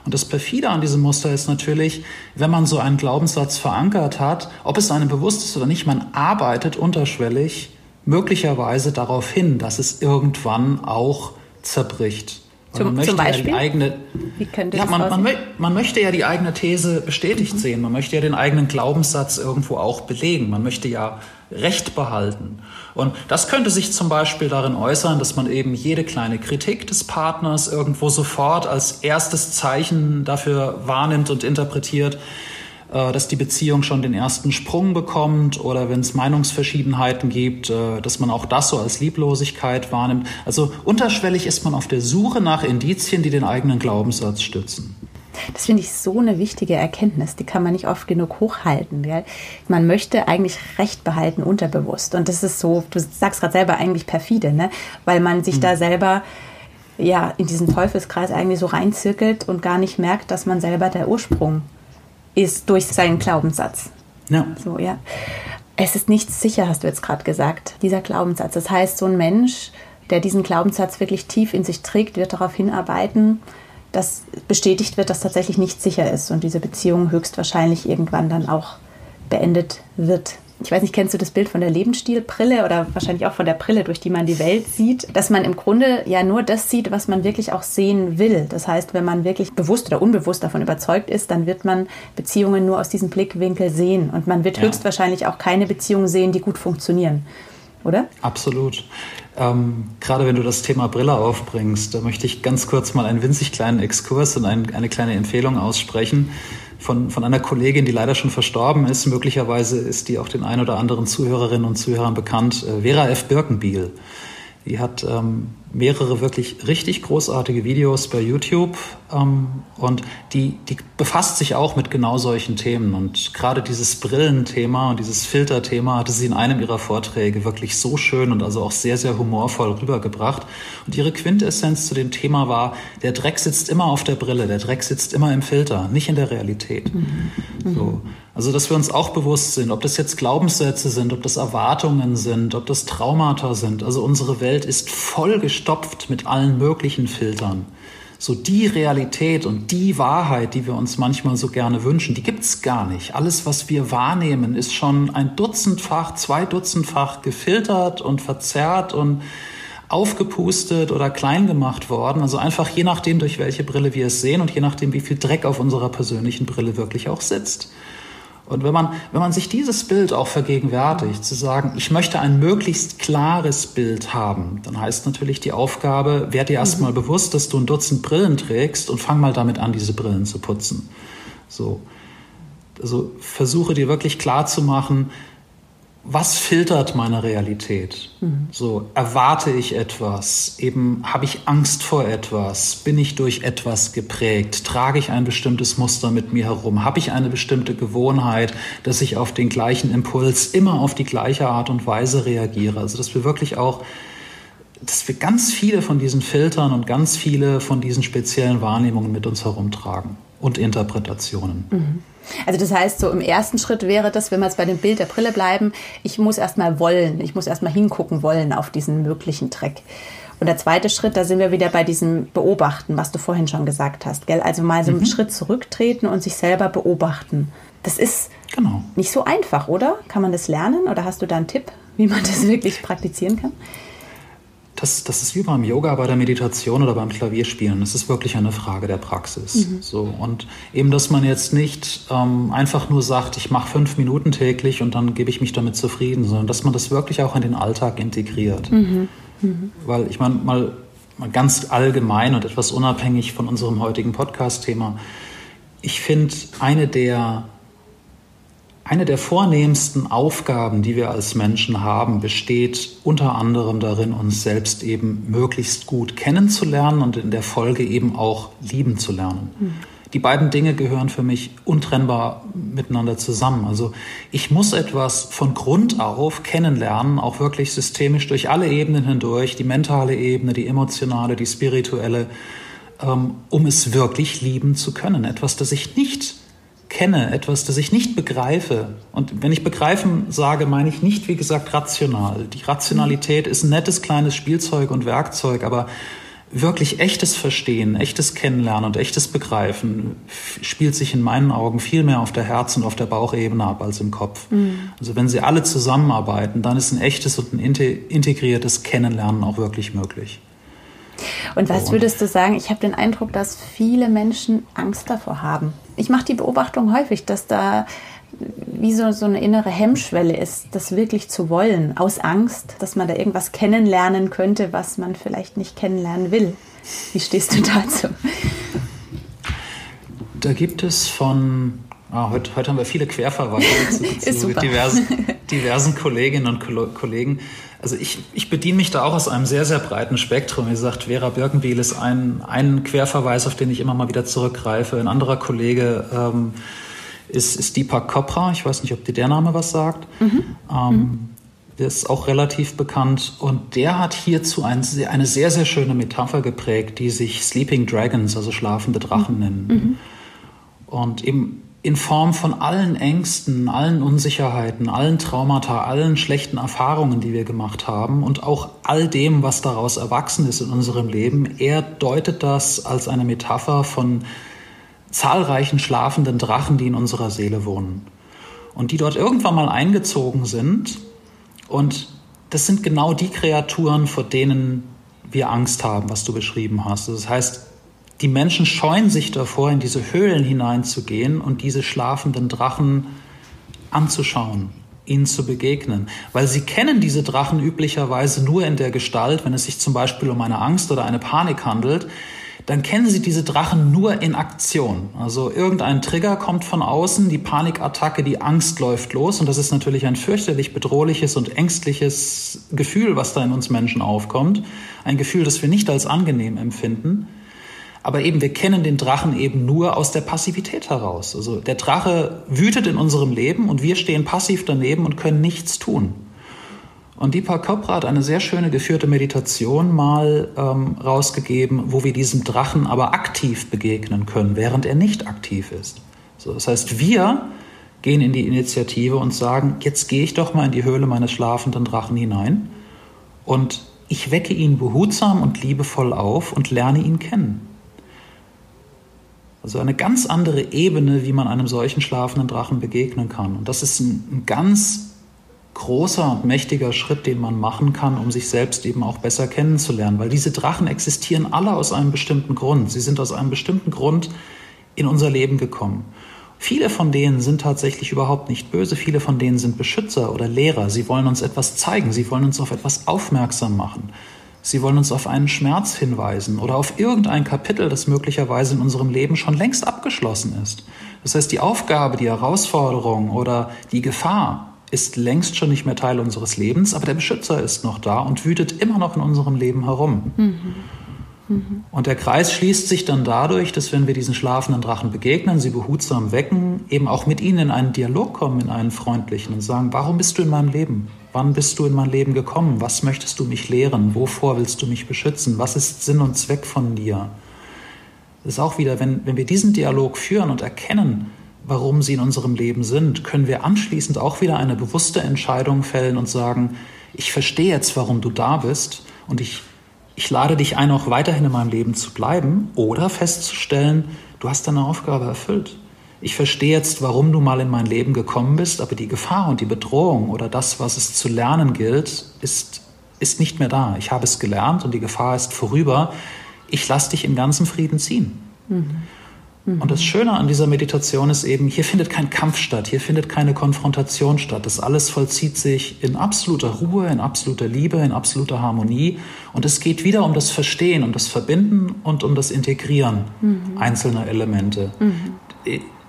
Und das Perfide an diesem Muster ist natürlich, wenn man so einen Glaubenssatz verankert hat, ob es einem bewusst ist oder nicht, man arbeitet unterschwellig möglicherweise darauf hin, dass es irgendwann auch zerbricht. Zum, man zum Beispiel? Ja eigene, Wie könnte ja, man, man, man, möchte ja die eigene These bestätigt mhm. sehen. Man möchte ja den eigenen Glaubenssatz irgendwo auch belegen. Man möchte ja Recht behalten. Und das könnte sich zum Beispiel darin äußern, dass man eben jede kleine Kritik des Partners irgendwo sofort als erstes Zeichen dafür wahrnimmt und interpretiert, äh, dass die Beziehung schon den ersten Sprung bekommt oder wenn es Meinungsverschiedenheiten gibt, äh, dass man auch das so als Lieblosigkeit wahrnimmt. Also unterschwellig ist man auf der Suche nach Indizien, die den eigenen Glaubenssatz stützen. Das finde ich so eine wichtige Erkenntnis, die kann man nicht oft genug hochhalten. Gell? Man möchte eigentlich Recht behalten unterbewusst. Und das ist so, du sagst gerade selber eigentlich perfide, ne? weil man sich mhm. da selber ja in diesen Teufelskreis eigentlich so reinzirkelt und gar nicht merkt, dass man selber der Ursprung ist durch seinen Glaubenssatz. Ja. So, ja. Es ist nichts sicher, hast du jetzt gerade gesagt, dieser Glaubenssatz. Das heißt, so ein Mensch, der diesen Glaubenssatz wirklich tief in sich trägt, wird darauf hinarbeiten, dass bestätigt wird, dass tatsächlich nichts sicher ist und diese Beziehung höchstwahrscheinlich irgendwann dann auch beendet wird. Ich weiß nicht, kennst du das Bild von der Lebensstilbrille oder wahrscheinlich auch von der Brille, durch die man die Welt sieht, dass man im Grunde ja nur das sieht, was man wirklich auch sehen will. Das heißt, wenn man wirklich bewusst oder unbewusst davon überzeugt ist, dann wird man Beziehungen nur aus diesem Blickwinkel sehen und man wird ja. höchstwahrscheinlich auch keine Beziehungen sehen, die gut funktionieren. Oder? Absolut. Ähm, gerade wenn du das Thema Brille aufbringst, da möchte ich ganz kurz mal einen winzig kleinen Exkurs und ein, eine kleine Empfehlung aussprechen von, von einer Kollegin, die leider schon verstorben ist. Möglicherweise ist die auch den ein oder anderen Zuhörerinnen und Zuhörern bekannt. Äh, Vera F. Birkenbiel. Die hat ähm, mehrere wirklich richtig großartige Videos bei YouTube ähm, und die, die befasst sich auch mit genau solchen Themen. Und gerade dieses Brillenthema und dieses Filterthema hatte sie in einem ihrer Vorträge wirklich so schön und also auch sehr, sehr humorvoll rübergebracht. Und ihre Quintessenz zu dem Thema war, der Dreck sitzt immer auf der Brille, der Dreck sitzt immer im Filter, nicht in der Realität. Mhm. So. Also, dass wir uns auch bewusst sind, ob das jetzt Glaubenssätze sind, ob das Erwartungen sind, ob das Traumata sind. Also unsere Welt ist vollgestopft mit allen möglichen Filtern. So die Realität und die Wahrheit, die wir uns manchmal so gerne wünschen, die gibt's gar nicht. Alles, was wir wahrnehmen, ist schon ein Dutzendfach, zwei Dutzendfach gefiltert und verzerrt und aufgepustet oder klein gemacht worden. Also einfach je nachdem, durch welche Brille wir es sehen und je nachdem, wie viel Dreck auf unserer persönlichen Brille wirklich auch sitzt. Und wenn man, wenn man sich dieses Bild auch vergegenwärtigt, zu sagen, ich möchte ein möglichst klares Bild haben, dann heißt natürlich die Aufgabe, werd dir erstmal mhm. bewusst, dass du ein Dutzend Brillen trägst und fang mal damit an, diese Brillen zu putzen. So. Also versuche dir wirklich klar zu machen, was filtert meine Realität? Mhm. So, erwarte ich etwas? Eben, habe ich Angst vor etwas? Bin ich durch etwas geprägt? Trage ich ein bestimmtes Muster mit mir herum? Habe ich eine bestimmte Gewohnheit, dass ich auf den gleichen Impuls immer auf die gleiche Art und Weise reagiere? Also, dass wir wirklich auch, dass wir ganz viele von diesen Filtern und ganz viele von diesen speziellen Wahrnehmungen mit uns herumtragen und Interpretationen. Mhm. Also das heißt, so im ersten Schritt wäre das, wenn wir jetzt bei dem Bild der Brille bleiben, ich muss erstmal wollen, ich muss erstmal hingucken wollen auf diesen möglichen Dreck. Und der zweite Schritt, da sind wir wieder bei diesem Beobachten, was du vorhin schon gesagt hast. Gell? Also mal so einen mhm. Schritt zurücktreten und sich selber beobachten. Das ist genau. nicht so einfach, oder? Kann man das lernen? Oder hast du da einen Tipp, wie man das wirklich praktizieren kann? Das, das ist wie beim Yoga, bei der Meditation oder beim Klavierspielen. Das ist wirklich eine Frage der Praxis. Mhm. So, und eben, dass man jetzt nicht ähm, einfach nur sagt, ich mache fünf Minuten täglich und dann gebe ich mich damit zufrieden, sondern dass man das wirklich auch in den Alltag integriert. Mhm. Mhm. Weil ich meine, mal, mal ganz allgemein und etwas unabhängig von unserem heutigen Podcast-Thema, ich finde, eine der eine der vornehmsten Aufgaben, die wir als Menschen haben, besteht unter anderem darin, uns selbst eben möglichst gut kennenzulernen und in der Folge eben auch lieben zu lernen. Mhm. Die beiden Dinge gehören für mich untrennbar miteinander zusammen. Also ich muss etwas von Grund auf kennenlernen, auch wirklich systemisch durch alle Ebenen hindurch, die mentale Ebene, die emotionale, die spirituelle, ähm, um es wirklich lieben zu können. Etwas, das ich nicht kenne, etwas, das ich nicht begreife. Und wenn ich begreifen sage, meine ich nicht, wie gesagt, rational. Die Rationalität ist ein nettes kleines Spielzeug und Werkzeug, aber wirklich echtes Verstehen, echtes Kennenlernen und echtes Begreifen spielt sich in meinen Augen viel mehr auf der Herz- und auf der Bauchebene ab als im Kopf. Mhm. Also wenn sie alle zusammenarbeiten, dann ist ein echtes und ein integriertes Kennenlernen auch wirklich möglich. Und was würdest du sagen? Ich habe den Eindruck, dass viele Menschen Angst davor haben. Ich mache die Beobachtung häufig, dass da wie so, so eine innere Hemmschwelle ist, das wirklich zu wollen, aus Angst, dass man da irgendwas kennenlernen könnte, was man vielleicht nicht kennenlernen will. Wie stehst du dazu? Da gibt es von, ah, heute, heute haben wir viele Querverweise zu, zu diversen, diversen Kolleginnen und Kollegen. Also ich, ich bediene mich da auch aus einem sehr, sehr breiten Spektrum. Wie gesagt, Vera Birkenbiel ist ein, ein Querverweis, auf den ich immer mal wieder zurückgreife. Ein anderer Kollege ähm, ist, ist Deepak Chopra. Ich weiß nicht, ob dir der Name was sagt. Mhm. Ähm, mhm. Der ist auch relativ bekannt und der hat hierzu ein, eine sehr, sehr schöne Metapher geprägt, die sich Sleeping Dragons, also schlafende Drachen mhm. nennen. Mhm. Und eben in Form von allen Ängsten, allen Unsicherheiten, allen Traumata, allen schlechten Erfahrungen, die wir gemacht haben und auch all dem, was daraus erwachsen ist in unserem Leben. Er deutet das als eine Metapher von zahlreichen schlafenden Drachen, die in unserer Seele wohnen und die dort irgendwann mal eingezogen sind. Und das sind genau die Kreaturen, vor denen wir Angst haben, was du beschrieben hast. Das heißt, die Menschen scheuen sich davor, in diese Höhlen hineinzugehen und diese schlafenden Drachen anzuschauen, ihnen zu begegnen. Weil sie kennen diese Drachen üblicherweise nur in der Gestalt, wenn es sich zum Beispiel um eine Angst oder eine Panik handelt, dann kennen sie diese Drachen nur in Aktion. Also irgendein Trigger kommt von außen, die Panikattacke, die Angst läuft los und das ist natürlich ein fürchterlich bedrohliches und ängstliches Gefühl, was da in uns Menschen aufkommt. Ein Gefühl, das wir nicht als angenehm empfinden. Aber eben, wir kennen den Drachen eben nur aus der Passivität heraus. Also der Drache wütet in unserem Leben und wir stehen passiv daneben und können nichts tun. Und Deepak Chopra hat eine sehr schöne geführte Meditation mal ähm, rausgegeben, wo wir diesem Drachen aber aktiv begegnen können, während er nicht aktiv ist. So, das heißt, wir gehen in die Initiative und sagen, jetzt gehe ich doch mal in die Höhle meines schlafenden Drachen hinein und ich wecke ihn behutsam und liebevoll auf und lerne ihn kennen. Also eine ganz andere Ebene, wie man einem solchen schlafenden Drachen begegnen kann. Und das ist ein, ein ganz großer und mächtiger Schritt, den man machen kann, um sich selbst eben auch besser kennenzulernen. Weil diese Drachen existieren alle aus einem bestimmten Grund. Sie sind aus einem bestimmten Grund in unser Leben gekommen. Viele von denen sind tatsächlich überhaupt nicht böse, viele von denen sind Beschützer oder Lehrer. Sie wollen uns etwas zeigen, sie wollen uns auf etwas aufmerksam machen. Sie wollen uns auf einen Schmerz hinweisen oder auf irgendein Kapitel, das möglicherweise in unserem Leben schon längst abgeschlossen ist. Das heißt, die Aufgabe, die Herausforderung oder die Gefahr, ist längst schon nicht mehr Teil unseres Lebens, aber der Beschützer ist noch da und wütet immer noch in unserem Leben herum. Mhm. Mhm. Und der Kreis schließt sich dann dadurch, dass wenn wir diesen schlafenden Drachen begegnen, sie behutsam wecken, eben auch mit ihnen in einen Dialog kommen, in einen freundlichen und sagen, warum bist du in meinem Leben? Wann bist du in mein Leben gekommen? Was möchtest du mich lehren? Wovor willst du mich beschützen? Was ist Sinn und Zweck von dir? Das ist auch wieder, wenn, wenn wir diesen Dialog führen und erkennen, warum sie in unserem Leben sind, können wir anschließend auch wieder eine bewusste Entscheidung fällen und sagen, ich verstehe jetzt, warum du da bist und ich, ich lade dich ein, auch weiterhin in meinem Leben zu bleiben oder festzustellen, du hast deine Aufgabe erfüllt. Ich verstehe jetzt, warum du mal in mein Leben gekommen bist, aber die Gefahr und die Bedrohung oder das, was es zu lernen gilt, ist, ist nicht mehr da. Ich habe es gelernt und die Gefahr ist vorüber. Ich lasse dich in ganzem Frieden ziehen. Mhm. Mhm. Und das Schöne an dieser Meditation ist eben, hier findet kein Kampf statt, hier findet keine Konfrontation statt. Das alles vollzieht sich in absoluter Ruhe, in absoluter Liebe, in absoluter Harmonie. Und es geht wieder um das Verstehen, um das Verbinden und um das Integrieren mhm. einzelner Elemente.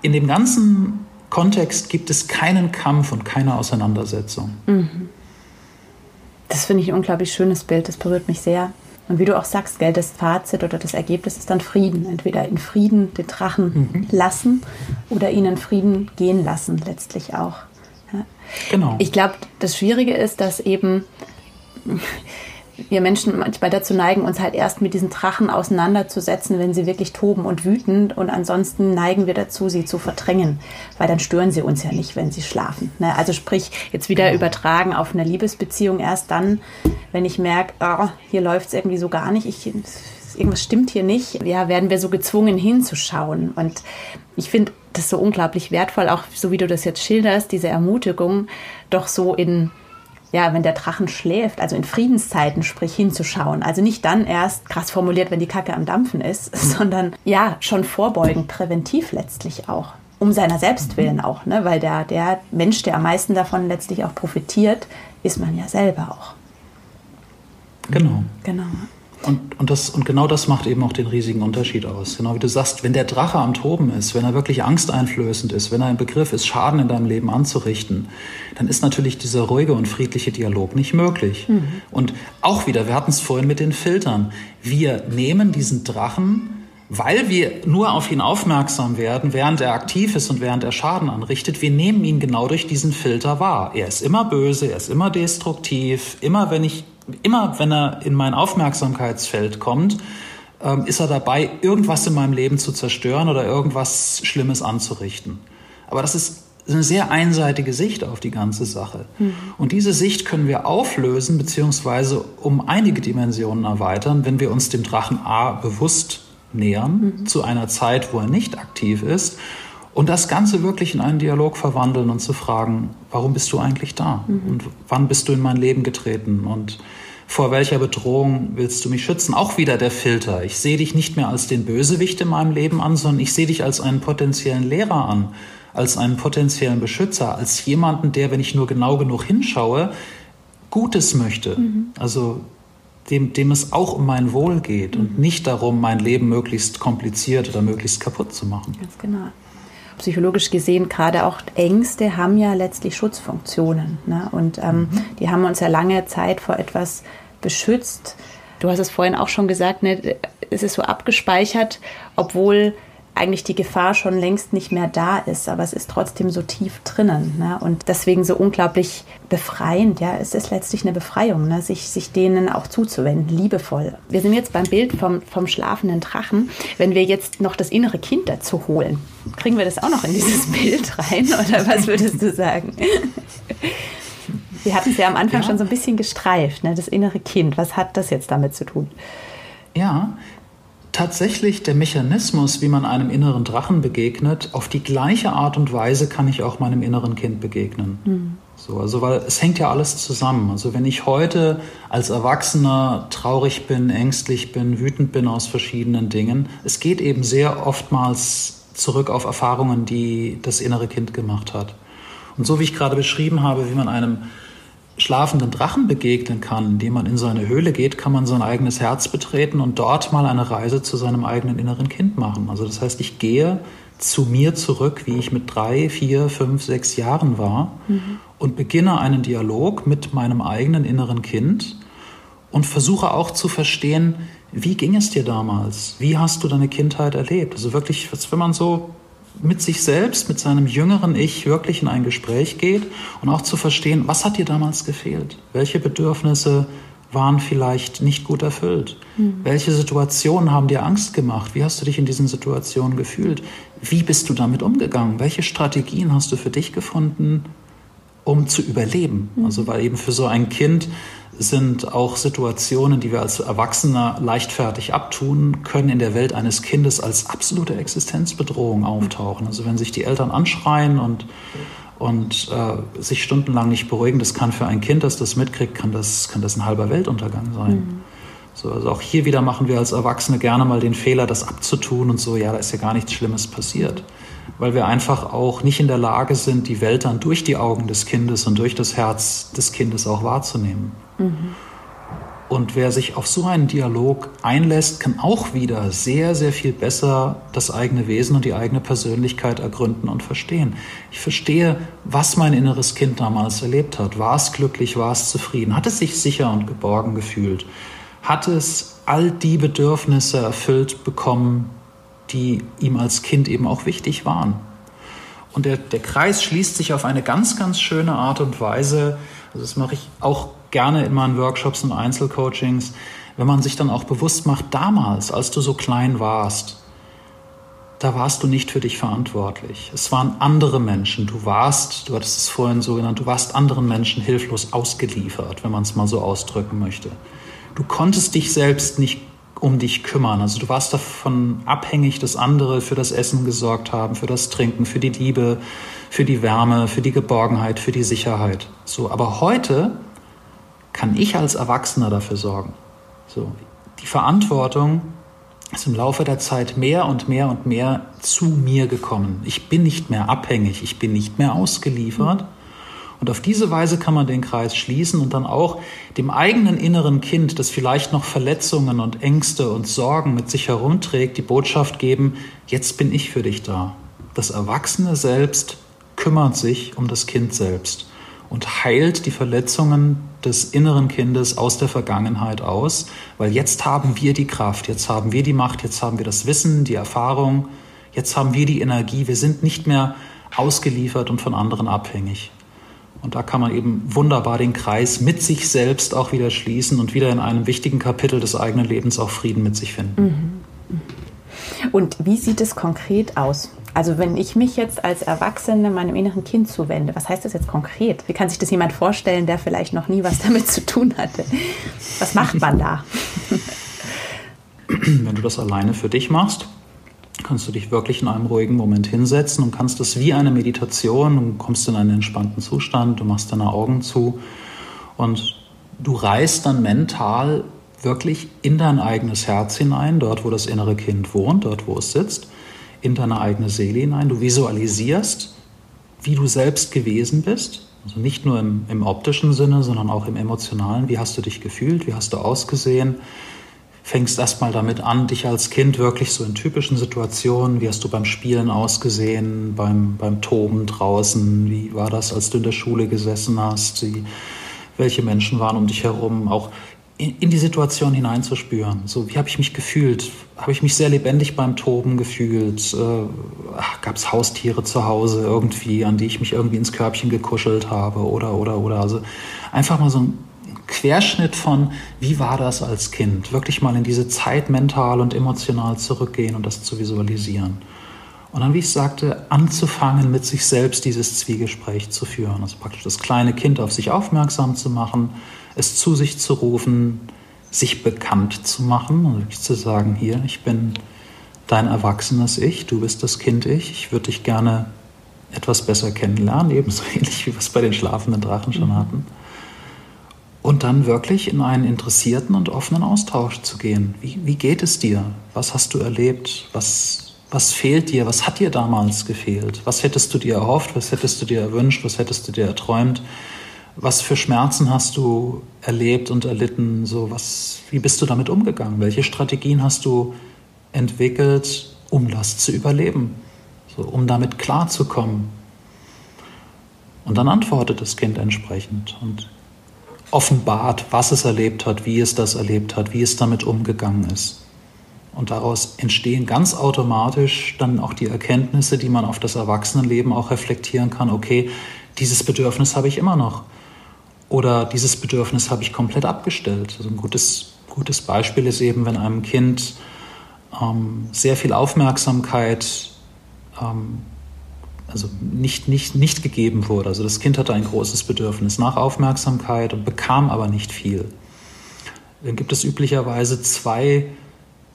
In dem ganzen Kontext gibt es keinen Kampf und keine Auseinandersetzung. Mhm. Das finde ich ein unglaublich schönes Bild, das berührt mich sehr. Und wie du auch sagst, gell, das Fazit oder das Ergebnis ist dann Frieden. Entweder in Frieden den Drachen mhm. lassen oder ihn in Frieden gehen lassen, letztlich auch. Ja. Genau. Ich glaube, das Schwierige ist, dass eben wir Menschen manchmal dazu neigen, uns halt erst mit diesen Drachen auseinanderzusetzen, wenn sie wirklich toben und wüten. Und ansonsten neigen wir dazu, sie zu verdrängen, weil dann stören sie uns ja nicht, wenn sie schlafen. Ne? Also sprich, jetzt wieder genau. übertragen auf eine Liebesbeziehung erst dann, wenn ich merke, oh, hier läuft es irgendwie so gar nicht, ich, irgendwas stimmt hier nicht, ja, werden wir so gezwungen hinzuschauen. Und ich finde das so unglaublich wertvoll, auch so wie du das jetzt schilderst, diese Ermutigung, doch so in ja, wenn der Drachen schläft, also in Friedenszeiten, sprich hinzuschauen. Also nicht dann erst krass formuliert, wenn die Kacke am Dampfen ist, sondern ja, schon vorbeugend, präventiv letztlich auch. Um seiner selbst willen auch, ne? weil der, der Mensch, der am meisten davon letztlich auch profitiert, ist man ja selber auch. Genau. Genau. Und, und, das, und genau das macht eben auch den riesigen Unterschied aus. Genau wie du sagst, wenn der Drache am Toben ist, wenn er wirklich angsteinflößend ist, wenn er im Begriff ist, Schaden in deinem Leben anzurichten, dann ist natürlich dieser ruhige und friedliche Dialog nicht möglich. Mhm. Und auch wieder, wir hatten es vorhin mit den Filtern. Wir nehmen diesen Drachen, weil wir nur auf ihn aufmerksam werden, während er aktiv ist und während er Schaden anrichtet, wir nehmen ihn genau durch diesen Filter wahr. Er ist immer böse, er ist immer destruktiv, immer wenn ich immer wenn er in mein Aufmerksamkeitsfeld kommt, ähm, ist er dabei, irgendwas in meinem Leben zu zerstören oder irgendwas Schlimmes anzurichten. Aber das ist eine sehr einseitige Sicht auf die ganze Sache. Mhm. Und diese Sicht können wir auflösen, beziehungsweise um einige Dimensionen erweitern, wenn wir uns dem Drachen A bewusst nähern, mhm. zu einer Zeit, wo er nicht aktiv ist und das Ganze wirklich in einen Dialog verwandeln und zu fragen, warum bist du eigentlich da? Mhm. Und wann bist du in mein Leben getreten? Und vor welcher Bedrohung willst du mich schützen? Auch wieder der Filter. Ich sehe dich nicht mehr als den Bösewicht in meinem Leben an, sondern ich sehe dich als einen potenziellen Lehrer an, als einen potenziellen Beschützer, als jemanden, der, wenn ich nur genau genug hinschaue, Gutes möchte. Mhm. Also dem, dem es auch um mein Wohl geht mhm. und nicht darum, mein Leben möglichst kompliziert oder möglichst kaputt zu machen. Ganz genau psychologisch gesehen, gerade auch Ängste haben ja letztlich Schutzfunktionen. Ne? Und ähm, mhm. die haben uns ja lange Zeit vor etwas beschützt. Du hast es vorhin auch schon gesagt, ne? es ist so abgespeichert, obwohl eigentlich die Gefahr schon längst nicht mehr da ist, aber es ist trotzdem so tief drinnen ne? und deswegen so unglaublich befreiend. Ja, es ist letztlich eine Befreiung, ne? sich, sich denen auch zuzuwenden, liebevoll. Wir sind jetzt beim Bild vom, vom schlafenden Drachen. Wenn wir jetzt noch das innere Kind dazu holen, kriegen wir das auch noch in dieses Bild rein oder was würdest du sagen? Wir hatten es ja am Anfang ja. schon so ein bisschen gestreift, ne? das innere Kind. Was hat das jetzt damit zu tun? Ja, tatsächlich der Mechanismus, wie man einem inneren Drachen begegnet, auf die gleiche Art und Weise kann ich auch meinem inneren Kind begegnen. Mhm. So, also weil es hängt ja alles zusammen. Also wenn ich heute als Erwachsener traurig bin, ängstlich bin, wütend bin aus verschiedenen Dingen, es geht eben sehr oftmals zurück auf Erfahrungen, die das innere Kind gemacht hat. Und so wie ich gerade beschrieben habe, wie man einem schlafenden Drachen begegnen kann, indem man in seine Höhle geht, kann man sein eigenes Herz betreten und dort mal eine Reise zu seinem eigenen inneren Kind machen. Also das heißt, ich gehe zu mir zurück, wie ich mit drei, vier, fünf, sechs Jahren war mhm. und beginne einen Dialog mit meinem eigenen inneren Kind und versuche auch zu verstehen, wie ging es dir damals? Wie hast du deine Kindheit erlebt? Also wirklich, wenn man so mit sich selbst, mit seinem jüngeren Ich wirklich in ein Gespräch geht und auch zu verstehen, was hat dir damals gefehlt? Welche Bedürfnisse waren vielleicht nicht gut erfüllt? Mhm. Welche Situationen haben dir Angst gemacht? Wie hast du dich in diesen Situationen gefühlt? Wie bist du damit umgegangen? Welche Strategien hast du für dich gefunden, um zu überleben? Mhm. Also weil eben für so ein Kind sind auch Situationen, die wir als Erwachsener leichtfertig abtun, können in der Welt eines Kindes als absolute Existenzbedrohung auftauchen. Also wenn sich die Eltern anschreien und und äh, sich stundenlang nicht beruhigen, das kann für ein Kind, das das mitkriegt, kann das, kann das ein halber Weltuntergang sein. Mhm. So, also auch hier wieder machen wir als Erwachsene gerne mal den Fehler, das abzutun und so, ja, da ist ja gar nichts Schlimmes passiert. Weil wir einfach auch nicht in der Lage sind, die Welt dann durch die Augen des Kindes und durch das Herz des Kindes auch wahrzunehmen. Mhm. Und wer sich auf so einen Dialog einlässt, kann auch wieder sehr, sehr viel besser das eigene Wesen und die eigene Persönlichkeit ergründen und verstehen. Ich verstehe, was mein inneres Kind damals erlebt hat. War es glücklich, war es zufrieden? Hat es sich sicher und geborgen gefühlt? Hat es all die Bedürfnisse erfüllt bekommen, die ihm als Kind eben auch wichtig waren? Und der, der Kreis schließt sich auf eine ganz, ganz schöne Art und Weise. Also das mache ich auch gerne in meinen Workshops und Einzelcoachings, wenn man sich dann auch bewusst macht, damals, als du so klein warst, da warst du nicht für dich verantwortlich. Es waren andere Menschen. Du warst, du hattest es vorhin so genannt, du warst anderen Menschen hilflos ausgeliefert, wenn man es mal so ausdrücken möchte. Du konntest dich selbst nicht um dich kümmern. Also du warst davon abhängig, dass andere für das Essen gesorgt haben, für das Trinken, für die Liebe, für die Wärme, für die Geborgenheit, für die Sicherheit. So, aber heute kann ich als Erwachsener dafür sorgen. So, die Verantwortung ist im Laufe der Zeit mehr und mehr und mehr zu mir gekommen. Ich bin nicht mehr abhängig, ich bin nicht mehr ausgeliefert. Und auf diese Weise kann man den Kreis schließen und dann auch dem eigenen inneren Kind, das vielleicht noch Verletzungen und Ängste und Sorgen mit sich herumträgt, die Botschaft geben, jetzt bin ich für dich da. Das Erwachsene selbst kümmert sich um das Kind selbst und heilt die Verletzungen des inneren Kindes aus der Vergangenheit aus, weil jetzt haben wir die Kraft, jetzt haben wir die Macht, jetzt haben wir das Wissen, die Erfahrung, jetzt haben wir die Energie, wir sind nicht mehr ausgeliefert und von anderen abhängig. Und da kann man eben wunderbar den Kreis mit sich selbst auch wieder schließen und wieder in einem wichtigen Kapitel des eigenen Lebens auch Frieden mit sich finden. Mhm. Und wie sieht es konkret aus? Also wenn ich mich jetzt als Erwachsene meinem inneren Kind zuwende, was heißt das jetzt konkret? Wie kann sich das jemand vorstellen, der vielleicht noch nie was damit zu tun hatte? Was macht man da? Wenn du das alleine für dich machst, kannst du dich wirklich in einem ruhigen Moment hinsetzen und kannst das wie eine Meditation, du kommst in einen entspannten Zustand, du machst deine Augen zu und du reist dann mental wirklich in dein eigenes Herz hinein, dort wo das innere Kind wohnt, dort wo es sitzt in deine eigene Seele hinein. Du visualisierst, wie du selbst gewesen bist. Also nicht nur im, im optischen Sinne, sondern auch im emotionalen. Wie hast du dich gefühlt? Wie hast du ausgesehen? Fängst erstmal damit an, dich als Kind wirklich so in typischen Situationen, wie hast du beim Spielen ausgesehen, beim, beim Toben draußen, wie war das, als du in der Schule gesessen hast, wie, welche Menschen waren um dich herum, auch in die Situation hineinzuspüren. So, wie habe ich mich gefühlt? Habe ich mich sehr lebendig beim Toben gefühlt? Äh, Gab es Haustiere zu Hause irgendwie, an die ich mich irgendwie ins Körbchen gekuschelt habe? Oder, oder, oder. Also einfach mal so ein Querschnitt von, wie war das als Kind? Wirklich mal in diese Zeit mental und emotional zurückgehen und das zu visualisieren. Und dann, wie ich sagte, anzufangen, mit sich selbst dieses Zwiegespräch zu führen. Also praktisch das kleine Kind auf sich aufmerksam zu machen, es zu sich zu rufen, sich bekannt zu machen und also zu sagen, hier, ich bin dein erwachsenes Ich, du bist das Kind Ich, ich würde dich gerne etwas besser kennenlernen, ebenso ähnlich wie wir es bei den schlafenden Drachen schon mhm. hatten. Und dann wirklich in einen interessierten und offenen Austausch zu gehen. Wie, wie geht es dir? Was hast du erlebt? Was, was fehlt dir? Was hat dir damals gefehlt? Was hättest du dir erhofft? Was hättest du dir erwünscht? Was hättest du dir erträumt? Was für Schmerzen hast du erlebt und erlitten? So, was, wie bist du damit umgegangen? Welche Strategien hast du entwickelt, um das zu überleben? so, um damit klarzukommen. Und dann antwortet das Kind entsprechend und offenbart, was es erlebt hat, wie es das erlebt hat, wie es damit umgegangen ist. Und daraus entstehen ganz automatisch dann auch die Erkenntnisse, die man auf das Erwachsenenleben auch reflektieren kann. Okay, dieses Bedürfnis habe ich immer noch. Oder dieses Bedürfnis habe ich komplett abgestellt. Also ein gutes, gutes Beispiel ist eben, wenn einem Kind ähm, sehr viel Aufmerksamkeit ähm, also nicht, nicht, nicht gegeben wurde. Also das Kind hatte ein großes Bedürfnis nach Aufmerksamkeit und bekam aber nicht viel. Dann gibt es üblicherweise zwei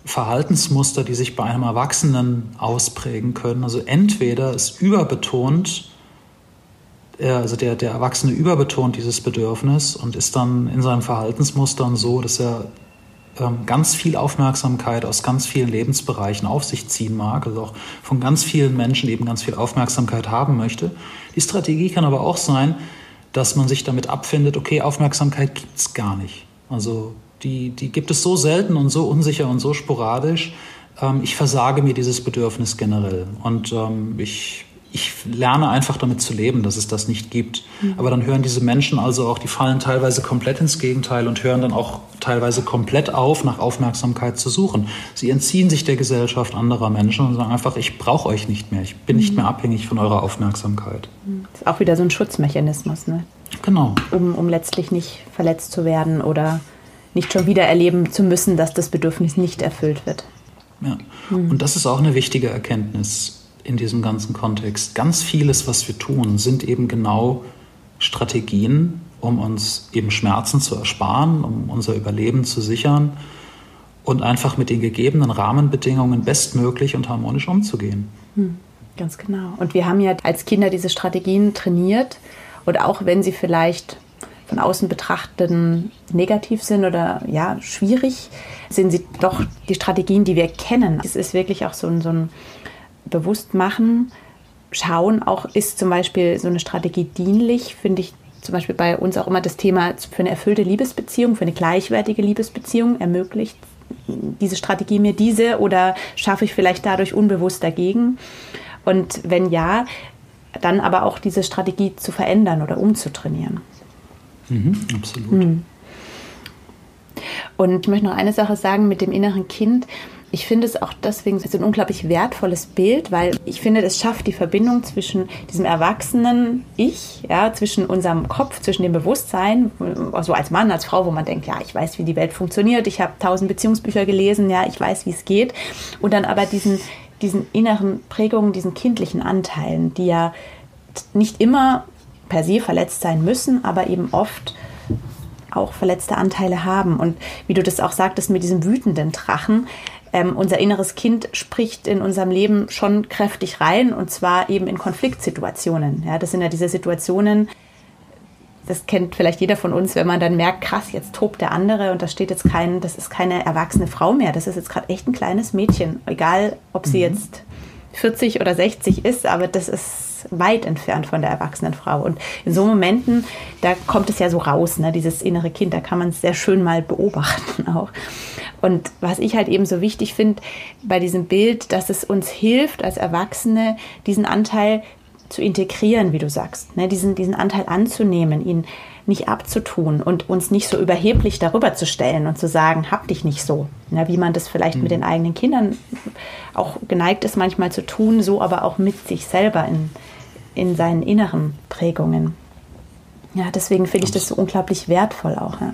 Verhaltensmuster, die sich bei einem Erwachsenen ausprägen können. Also entweder ist überbetont, also der, der Erwachsene überbetont dieses Bedürfnis und ist dann in seinen Verhaltensmustern so, dass er ganz viel Aufmerksamkeit aus ganz vielen Lebensbereichen auf sich ziehen mag, also auch von ganz vielen Menschen eben ganz viel Aufmerksamkeit haben möchte. Die Strategie kann aber auch sein, dass man sich damit abfindet, okay, Aufmerksamkeit gibt es gar nicht. Also die, die gibt es so selten und so unsicher und so sporadisch. Ähm, ich versage mir dieses Bedürfnis generell. Und ähm, ich ich lerne einfach damit zu leben, dass es das nicht gibt. Mhm. Aber dann hören diese Menschen also auch, die fallen teilweise komplett ins Gegenteil und hören dann auch teilweise komplett auf, nach Aufmerksamkeit zu suchen. Sie entziehen sich der Gesellschaft anderer Menschen und sagen einfach, ich brauche euch nicht mehr, ich bin mhm. nicht mehr abhängig von eurer Aufmerksamkeit. Mhm. Das ist auch wieder so ein Schutzmechanismus, ne? Genau. Um, um letztlich nicht verletzt zu werden oder nicht schon wieder erleben zu müssen, dass das Bedürfnis nicht erfüllt wird. Ja, mhm. und das ist auch eine wichtige Erkenntnis in diesem ganzen Kontext. Ganz vieles, was wir tun, sind eben genau Strategien, um uns eben Schmerzen zu ersparen, um unser Überleben zu sichern und einfach mit den gegebenen Rahmenbedingungen bestmöglich und harmonisch umzugehen. Hm, ganz genau. Und wir haben ja als Kinder diese Strategien trainiert und auch wenn sie vielleicht von außen betrachteten negativ sind oder ja schwierig, sind sie doch die Strategien, die wir kennen. Es ist wirklich auch so ein, so ein bewusst machen, schauen, auch ist zum Beispiel so eine Strategie dienlich, finde ich zum Beispiel bei uns auch immer das Thema für eine erfüllte Liebesbeziehung, für eine gleichwertige Liebesbeziehung ermöglicht diese Strategie mir diese oder schaffe ich vielleicht dadurch unbewusst dagegen? Und wenn ja, dann aber auch diese Strategie zu verändern oder umzutrainieren. Mhm, absolut. Mhm. Und ich möchte noch eine Sache sagen mit dem inneren Kind. Ich finde es auch deswegen so ein unglaublich wertvolles Bild, weil ich finde, es schafft die Verbindung zwischen diesem erwachsenen Ich, ja, zwischen unserem Kopf, zwischen dem Bewusstsein, also als Mann, als Frau, wo man denkt, ja, ich weiß, wie die Welt funktioniert, ich habe tausend Beziehungsbücher gelesen, ja, ich weiß, wie es geht. Und dann aber diesen, diesen inneren Prägungen, diesen kindlichen Anteilen, die ja nicht immer per se verletzt sein müssen, aber eben oft auch verletzte Anteile haben. Und wie du das auch sagtest mit diesem wütenden Drachen, ähm, unser inneres Kind spricht in unserem Leben schon kräftig rein und zwar eben in Konfliktsituationen. Ja, das sind ja diese Situationen, das kennt vielleicht jeder von uns, wenn man dann merkt, krass, jetzt tobt der andere und da steht jetzt kein, das ist keine erwachsene Frau mehr, das ist jetzt gerade echt ein kleines Mädchen, egal ob sie mhm. jetzt 40 oder 60 ist, aber das ist weit entfernt von der erwachsenen Frau. Und in so Momenten, da kommt es ja so raus, ne, dieses innere Kind, da kann man es sehr schön mal beobachten auch. Und was ich halt eben so wichtig finde bei diesem Bild, dass es uns hilft, als Erwachsene diesen Anteil zu integrieren, wie du sagst, ne, diesen, diesen Anteil anzunehmen, ihn nicht abzutun und uns nicht so überheblich darüber zu stellen und zu sagen, hab dich nicht so. Ja, wie man das vielleicht mhm. mit den eigenen Kindern auch geneigt ist, manchmal zu tun, so aber auch mit sich selber in, in seinen inneren Prägungen. Ja, deswegen finde ich das so unglaublich wertvoll auch. Ja.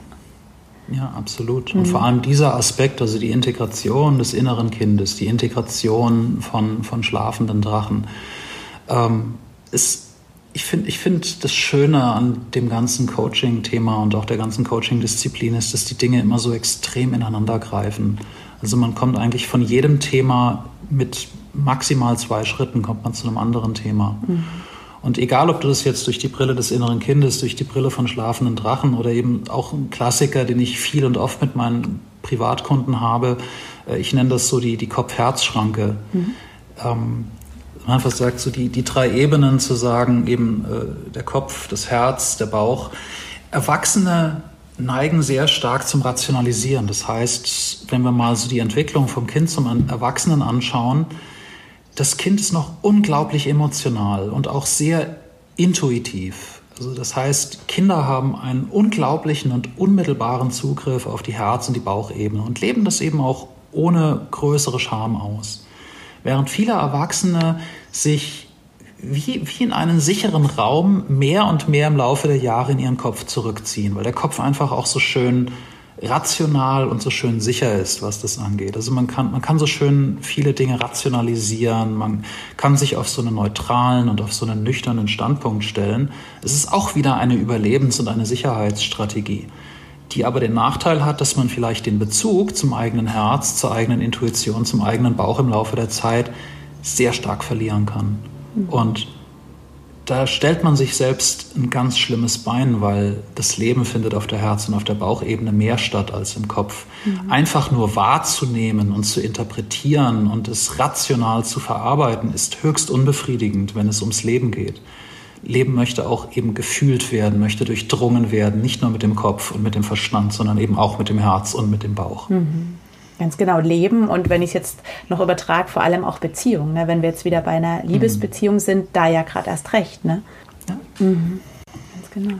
Ja, absolut. Und mhm. vor allem dieser Aspekt, also die Integration des inneren Kindes, die Integration von, von schlafenden Drachen, ähm, ist ich finde, ich find das Schöne an dem ganzen Coaching-Thema und auch der ganzen Coaching-Disziplin ist, dass die Dinge immer so extrem ineinander greifen. Also man kommt eigentlich von jedem Thema mit maximal zwei Schritten kommt man zu einem anderen Thema. Mhm. Und egal, ob du das jetzt durch die Brille des inneren Kindes, durch die Brille von schlafenden Drachen oder eben auch ein Klassiker, den ich viel und oft mit meinen Privatkunden habe, äh, ich nenne das so die, die Kopf-Herz-Schranke. Mhm. Ähm, man einfach sagt, so die, die drei Ebenen zu sagen, eben äh, der Kopf, das Herz, der Bauch. Erwachsene neigen sehr stark zum Rationalisieren. Das heißt, wenn wir mal so die Entwicklung vom Kind zum Erwachsenen anschauen, das Kind ist noch unglaublich emotional und auch sehr intuitiv. Also das heißt, Kinder haben einen unglaublichen und unmittelbaren Zugriff auf die Herz- und die Bauchebene und leben das eben auch ohne größere Scham aus. Während viele Erwachsene sich wie, wie in einen sicheren Raum mehr und mehr im Laufe der Jahre in ihren Kopf zurückziehen, weil der Kopf einfach auch so schön rational und so schön sicher ist, was das angeht. Also man kann, man kann so schön viele Dinge rationalisieren, man kann sich auf so einen neutralen und auf so einen nüchternen Standpunkt stellen. Es ist auch wieder eine Überlebens- und eine Sicherheitsstrategie, die aber den Nachteil hat, dass man vielleicht den Bezug zum eigenen Herz, zur eigenen Intuition, zum eigenen Bauch im Laufe der Zeit sehr stark verlieren kann. Und da stellt man sich selbst ein ganz schlimmes Bein, weil das Leben findet auf der Herz- und auf der Bauchebene mehr statt als im Kopf. Mhm. Einfach nur wahrzunehmen und zu interpretieren und es rational zu verarbeiten, ist höchst unbefriedigend, wenn es ums Leben geht. Leben möchte auch eben gefühlt werden, möchte durchdrungen werden, nicht nur mit dem Kopf und mit dem Verstand, sondern eben auch mit dem Herz und mit dem Bauch. Mhm. Ganz genau, Leben und wenn ich es jetzt noch übertrage, vor allem auch Beziehungen. Ne? Wenn wir jetzt wieder bei einer Liebesbeziehung mhm. sind, da ja gerade erst recht. Ne? Ja. Mhm. Ganz genau.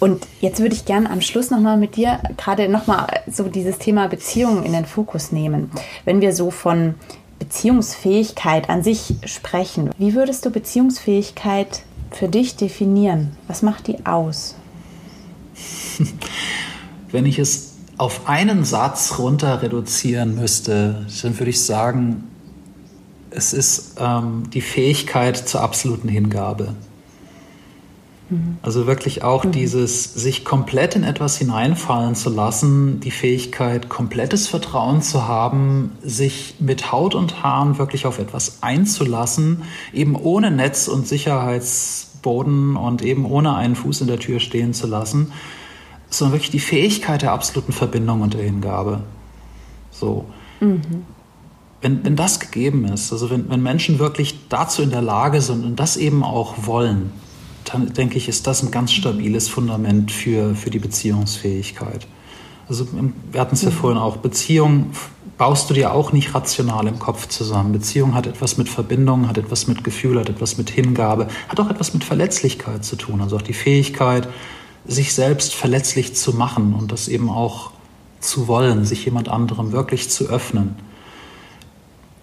Und jetzt würde ich gerne am Schluss nochmal mit dir gerade nochmal so dieses Thema Beziehungen in den Fokus nehmen. Wenn wir so von Beziehungsfähigkeit an sich sprechen, wie würdest du Beziehungsfähigkeit für dich definieren? Was macht die aus? Wenn ich es auf einen Satz runter reduzieren müsste, dann würde ich sagen, es ist ähm, die Fähigkeit zur absoluten Hingabe. Mhm. Also wirklich auch mhm. dieses sich komplett in etwas hineinfallen zu lassen, die Fähigkeit, komplettes Vertrauen zu haben, sich mit Haut und Haaren wirklich auf etwas einzulassen, eben ohne Netz und Sicherheitsboden und eben ohne einen Fuß in der Tür stehen zu lassen sondern wirklich die Fähigkeit der absoluten Verbindung und der Hingabe. So. Mhm. Wenn, wenn das gegeben ist, also wenn, wenn Menschen wirklich dazu in der Lage sind und das eben auch wollen, dann denke ich, ist das ein ganz stabiles Fundament für, für die Beziehungsfähigkeit. Also wir hatten es ja mhm. vorhin auch, Beziehung baust du dir auch nicht rational im Kopf zusammen. Beziehung hat etwas mit Verbindung, hat etwas mit Gefühl, hat etwas mit Hingabe, hat auch etwas mit Verletzlichkeit zu tun. Also auch die Fähigkeit, sich selbst verletzlich zu machen und das eben auch zu wollen, sich jemand anderem wirklich zu öffnen.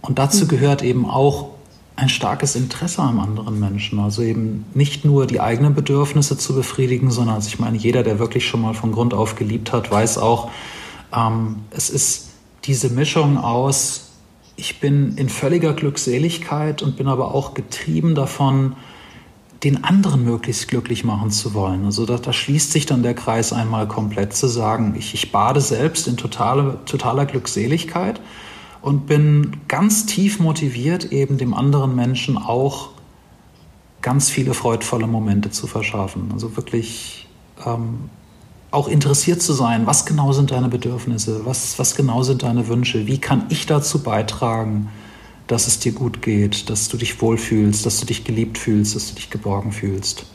Und dazu mhm. gehört eben auch ein starkes Interesse am anderen Menschen. Also eben nicht nur die eigenen Bedürfnisse zu befriedigen, sondern also ich meine, jeder, der wirklich schon mal von Grund auf geliebt hat, weiß auch, ähm, es ist diese Mischung aus, ich bin in völliger Glückseligkeit und bin aber auch getrieben davon, den anderen möglichst glücklich machen zu wollen. Also da, da schließt sich dann der Kreis einmal komplett zu sagen, ich, ich bade selbst in totale, totaler Glückseligkeit und bin ganz tief motiviert, eben dem anderen Menschen auch ganz viele freudvolle Momente zu verschaffen. Also wirklich ähm, auch interessiert zu sein, was genau sind deine Bedürfnisse, was, was genau sind deine Wünsche, wie kann ich dazu beitragen, dass es dir gut geht, dass du dich wohlfühlst, dass du dich geliebt fühlst, dass du dich geborgen fühlst.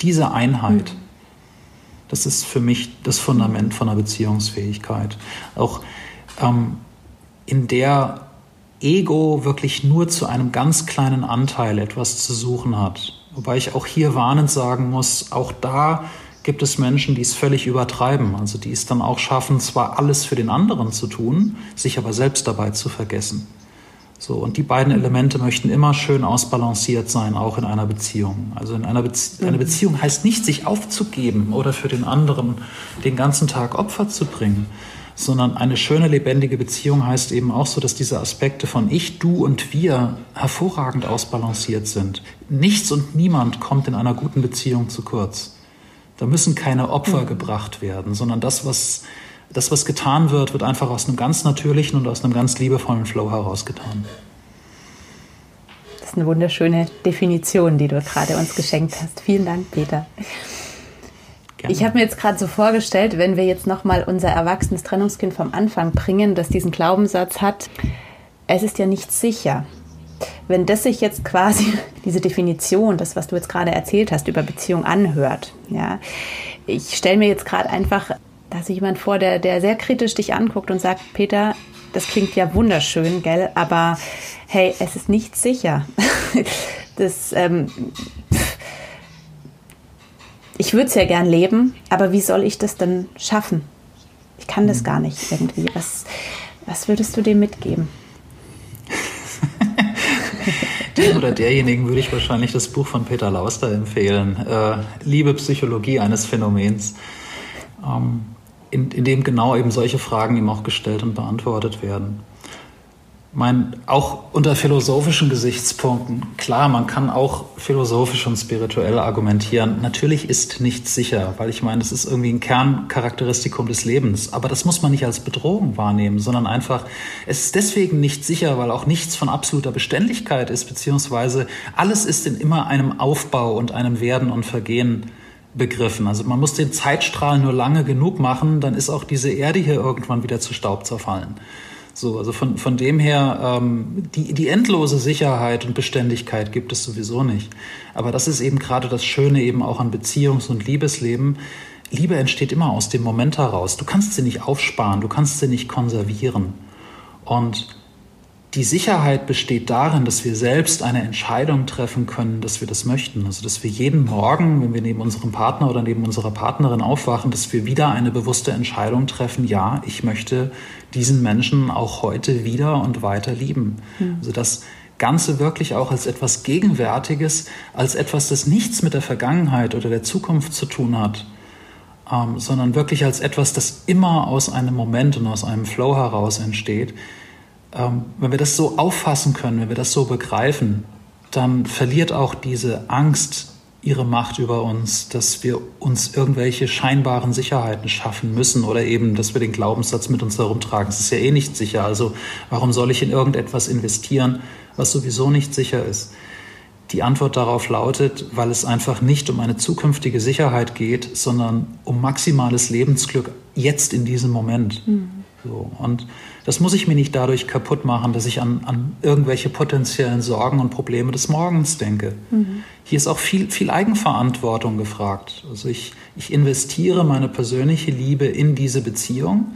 Diese Einheit, mhm. das ist für mich das Fundament von einer Beziehungsfähigkeit. Auch ähm, in der Ego wirklich nur zu einem ganz kleinen Anteil etwas zu suchen hat. Wobei ich auch hier warnend sagen muss, auch da gibt es Menschen, die es völlig übertreiben, also die es dann auch schaffen, zwar alles für den anderen zu tun, sich aber selbst dabei zu vergessen. So, und die beiden Elemente möchten immer schön ausbalanciert sein, auch in einer Beziehung. Also in einer Bezie eine Beziehung heißt nicht, sich aufzugeben oder für den anderen den ganzen Tag Opfer zu bringen, sondern eine schöne, lebendige Beziehung heißt eben auch so, dass diese Aspekte von ich, du und wir hervorragend ausbalanciert sind. Nichts und niemand kommt in einer guten Beziehung zu kurz. Da müssen keine Opfer mhm. gebracht werden, sondern das, was das, was getan wird, wird einfach aus einem ganz natürlichen und aus einem ganz liebevollen Flow heraus getan. Das ist eine wunderschöne Definition, die du gerade uns geschenkt hast. Vielen Dank, Peter. Gerne. Ich habe mir jetzt gerade so vorgestellt, wenn wir jetzt nochmal unser erwachsenes Trennungskind vom Anfang bringen, das diesen Glaubenssatz hat, es ist ja nicht sicher. Wenn das sich jetzt quasi, diese Definition, das, was du jetzt gerade erzählt hast, über Beziehung anhört, ja, ich stelle mir jetzt gerade einfach da sich jemand vor, der, der sehr kritisch dich anguckt und sagt, Peter, das klingt ja wunderschön, gell? Aber hey, es ist nicht sicher. das, ähm, ich würde es ja gern leben, aber wie soll ich das denn schaffen? Ich kann das gar nicht irgendwie. Was, was würdest du dem mitgeben? Dem oder derjenigen würde ich wahrscheinlich das Buch von Peter Lauster empfehlen. Äh, Liebe Psychologie eines Phänomens. Ähm, in, in dem genau eben solche Fragen ihm auch gestellt und beantwortet werden mein, auch unter philosophischen Gesichtspunkten, klar, man kann auch philosophisch und spirituell argumentieren. Natürlich ist nichts sicher, weil ich meine, das ist irgendwie ein Kerncharakteristikum des Lebens. Aber das muss man nicht als Bedrohung wahrnehmen, sondern einfach, es ist deswegen nicht sicher, weil auch nichts von absoluter Beständigkeit ist, beziehungsweise alles ist in immer einem Aufbau und einem Werden und Vergehen begriffen. Also man muss den Zeitstrahl nur lange genug machen, dann ist auch diese Erde hier irgendwann wieder zu Staub zerfallen. So, also von, von dem her, ähm, die, die endlose Sicherheit und Beständigkeit gibt es sowieso nicht. Aber das ist eben gerade das Schöne eben auch an Beziehungs- und Liebesleben. Liebe entsteht immer aus dem Moment heraus. Du kannst sie nicht aufsparen, du kannst sie nicht konservieren. Und die Sicherheit besteht darin, dass wir selbst eine Entscheidung treffen können, dass wir das möchten. Also, dass wir jeden Morgen, wenn wir neben unserem Partner oder neben unserer Partnerin aufwachen, dass wir wieder eine bewusste Entscheidung treffen, ja, ich möchte diesen Menschen auch heute wieder und weiter lieben. Mhm. Also, das Ganze wirklich auch als etwas Gegenwärtiges, als etwas, das nichts mit der Vergangenheit oder der Zukunft zu tun hat, ähm, sondern wirklich als etwas, das immer aus einem Moment und aus einem Flow heraus entsteht ähm, wenn wir das so auffassen können, wenn wir das so begreifen, dann verliert auch diese Angst ihre Macht über uns, dass wir uns irgendwelche scheinbaren Sicherheiten schaffen müssen oder eben, dass wir den Glaubenssatz mit uns herumtragen. Es ist ja eh nicht sicher. Also warum soll ich in irgendetwas investieren, was sowieso nicht sicher ist? Die Antwort darauf lautet, weil es einfach nicht um eine zukünftige Sicherheit geht, sondern um maximales Lebensglück jetzt in diesem Moment. Mhm. So. Und das muss ich mir nicht dadurch kaputt machen, dass ich an, an irgendwelche potenziellen Sorgen und Probleme des Morgens denke. Mhm. Hier ist auch viel, viel Eigenverantwortung gefragt. Also ich, ich investiere meine persönliche Liebe in diese Beziehung.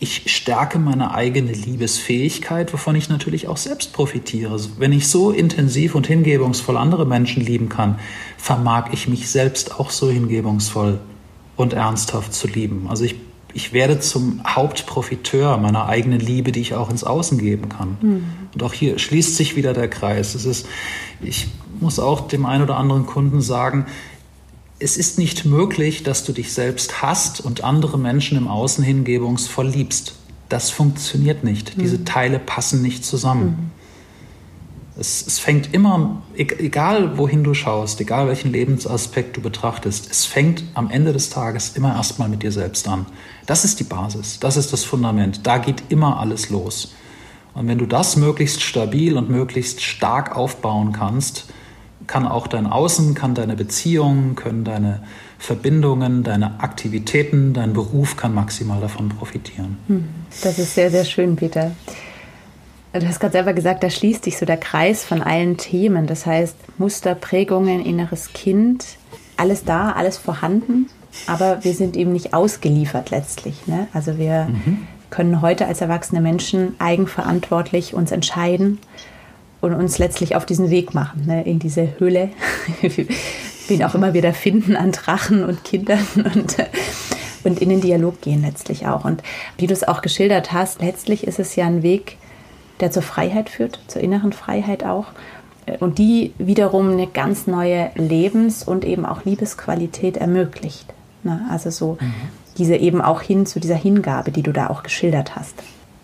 Ich stärke meine eigene Liebesfähigkeit, wovon ich natürlich auch selbst profitiere. Wenn ich so intensiv und hingebungsvoll andere Menschen lieben kann, vermag ich mich selbst auch so hingebungsvoll und ernsthaft zu lieben. Also ich ich werde zum Hauptprofiteur meiner eigenen Liebe, die ich auch ins Außen geben kann. Mhm. Und auch hier schließt sich wieder der Kreis. Es ist, ich muss auch dem einen oder anderen Kunden sagen, es ist nicht möglich, dass du dich selbst hasst und andere Menschen im Außen hingebungsvoll liebst. Das funktioniert nicht. Mhm. Diese Teile passen nicht zusammen. Mhm. Es, es, fängt immer, e-, egal wohin du schaust, egal welchen Lebensaspekt du betrachtest, es fängt am Ende des Tages immer erstmal mit dir selbst an. Das ist die Basis, das ist das Fundament. Da geht immer alles los. Und wenn du das möglichst stabil und möglichst stark aufbauen kannst, kann auch dein Außen, kann deine Beziehungen, können deine Verbindungen, deine Aktivitäten, dein Beruf kann maximal davon profitieren. Hm, das ist sehr, sehr schön, Peter. Du hast gerade selber gesagt, da schließt sich so der Kreis von allen Themen. Das heißt, Muster, Prägungen, inneres Kind, alles da, alles vorhanden, aber wir sind eben nicht ausgeliefert letztlich. Ne? Also wir mhm. können heute als erwachsene Menschen eigenverantwortlich uns entscheiden und uns letztlich auf diesen Weg machen, ne? in diese Höhle, wen auch immer wir da finden an Drachen und Kindern und und in den Dialog gehen letztlich auch. Und wie du es auch geschildert hast, letztlich ist es ja ein Weg, der zur Freiheit führt, zur inneren Freiheit auch. Und die wiederum eine ganz neue Lebens- und eben auch Liebesqualität ermöglicht. Ne? Also so mhm. diese eben auch hin zu dieser Hingabe, die du da auch geschildert hast.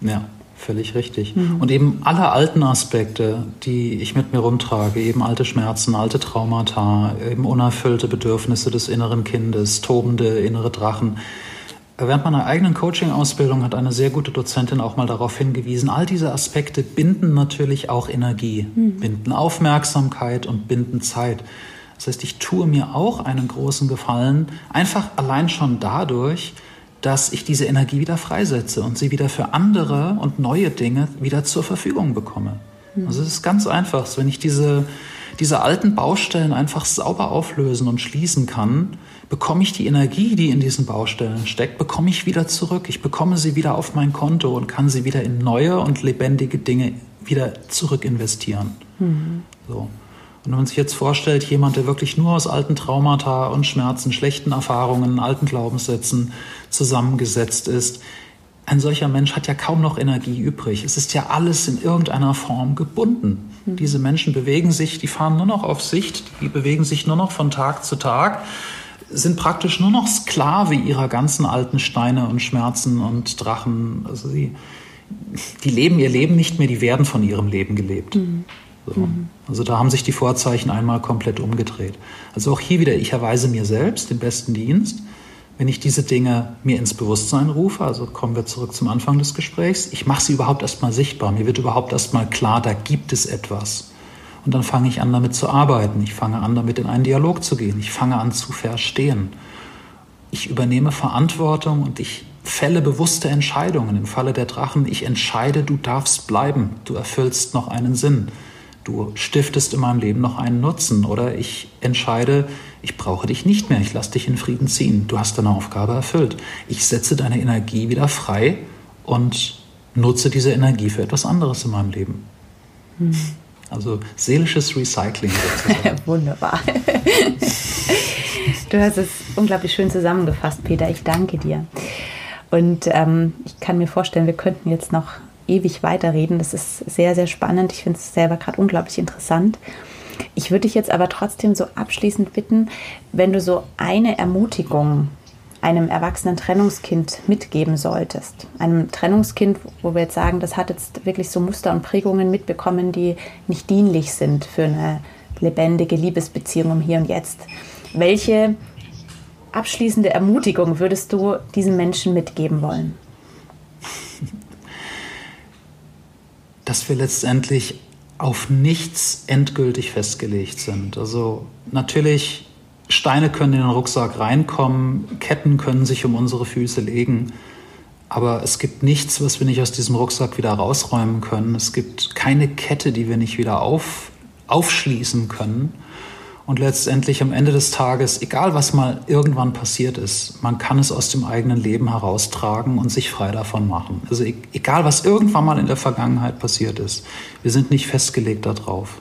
Ja, völlig richtig. Mhm. Und eben alle alten Aspekte, die ich mit mir rumtrage, eben alte Schmerzen, alte Traumata, eben unerfüllte Bedürfnisse des inneren Kindes, tobende innere Drachen, Während meiner eigenen Coaching-Ausbildung hat eine sehr gute Dozentin auch mal darauf hingewiesen, all diese Aspekte binden natürlich auch Energie, mhm. binden Aufmerksamkeit und binden Zeit. Das heißt, ich tue mir auch einen großen Gefallen, einfach allein schon dadurch, dass ich diese Energie wieder freisetze und sie wieder für andere und neue Dinge wieder zur Verfügung bekomme. Mhm. Also es ist ganz einfach, wenn ich diese, diese alten Baustellen einfach sauber auflösen und schließen kann, bekomme ich die Energie, die in diesen Baustellen steckt, bekomme ich wieder zurück. Ich bekomme sie wieder auf mein Konto und kann sie wieder in neue und lebendige Dinge wieder zurück investieren. Mhm. So. Und wenn man sich jetzt vorstellt, jemand, der wirklich nur aus alten Traumata und Schmerzen, schlechten Erfahrungen, alten Glaubenssätzen zusammengesetzt ist, ein solcher Mensch hat ja kaum noch Energie übrig. Es ist ja alles in irgendeiner Form gebunden. Mhm. Diese Menschen bewegen sich, die fahren nur noch auf Sicht, die bewegen sich nur noch von Tag zu Tag, sind praktisch nur noch Sklave ihrer ganzen alten Steine und Schmerzen und Drachen. Also sie, die leben ihr Leben nicht mehr, die werden von ihrem Leben gelebt. Mhm. So. Mhm. Also da haben sich die Vorzeichen einmal komplett umgedreht. Also auch hier wieder, ich erweise mir selbst den besten Dienst wenn ich diese Dinge mir ins Bewusstsein rufe, also kommen wir zurück zum Anfang des Gesprächs, ich mache sie überhaupt erstmal sichtbar, mir wird überhaupt erstmal klar, da gibt es etwas. Und dann fange ich an, damit zu arbeiten. Ich fange an, damit in einen Dialog zu gehen. Ich fange an zu verstehen. Ich übernehme Verantwortung und ich fälle bewusste Entscheidungen. Im Falle der Drachen, ich entscheide, du darfst bleiben. Du erfüllst noch einen Sinn. Du stiftest in meinem Leben noch einen Nutzen. Oder ich entscheide, ich brauche dich nicht mehr, ich lasse dich in Frieden ziehen, du hast deine Aufgabe erfüllt. Ich setze deine Energie wieder frei und nutze diese Energie für etwas anderes in meinem Leben. Hm. Also seelisches Recycling sozusagen. Wunderbar. du hast es unglaublich schön zusammengefasst, Peter. Ich danke dir. Und ähm, ich kann mir vorstellen, wir könnten jetzt noch ewig weiterreden. Das ist sehr, sehr spannend. Ich finde es selber gerade unglaublich interessant. Ich würde dich jetzt aber trotzdem so abschließend bitten, wenn du so eine Ermutigung einem erwachsenen Trennungskind mitgeben solltest. Einem Trennungskind, wo wir jetzt sagen, das hat jetzt wirklich so Muster und Prägungen mitbekommen, die nicht dienlich sind für eine lebendige Liebesbeziehung im Hier und Jetzt. Welche abschließende Ermutigung würdest du diesem Menschen mitgeben wollen? Dass wir letztendlich auf nichts endgültig festgelegt sind. Also natürlich, Steine können in den Rucksack reinkommen, Ketten können sich um unsere Füße legen, aber es gibt nichts, was wir nicht aus diesem Rucksack wieder rausräumen können. Es gibt keine Kette, die wir nicht wieder auf, aufschließen können. Und letztendlich am Ende des Tages, egal was mal irgendwann passiert ist, man kann es aus dem eigenen Leben heraustragen und sich frei davon machen. Also e-, egal was irgendwann mal in der Vergangenheit passiert ist, wir sind nicht festgelegt darauf.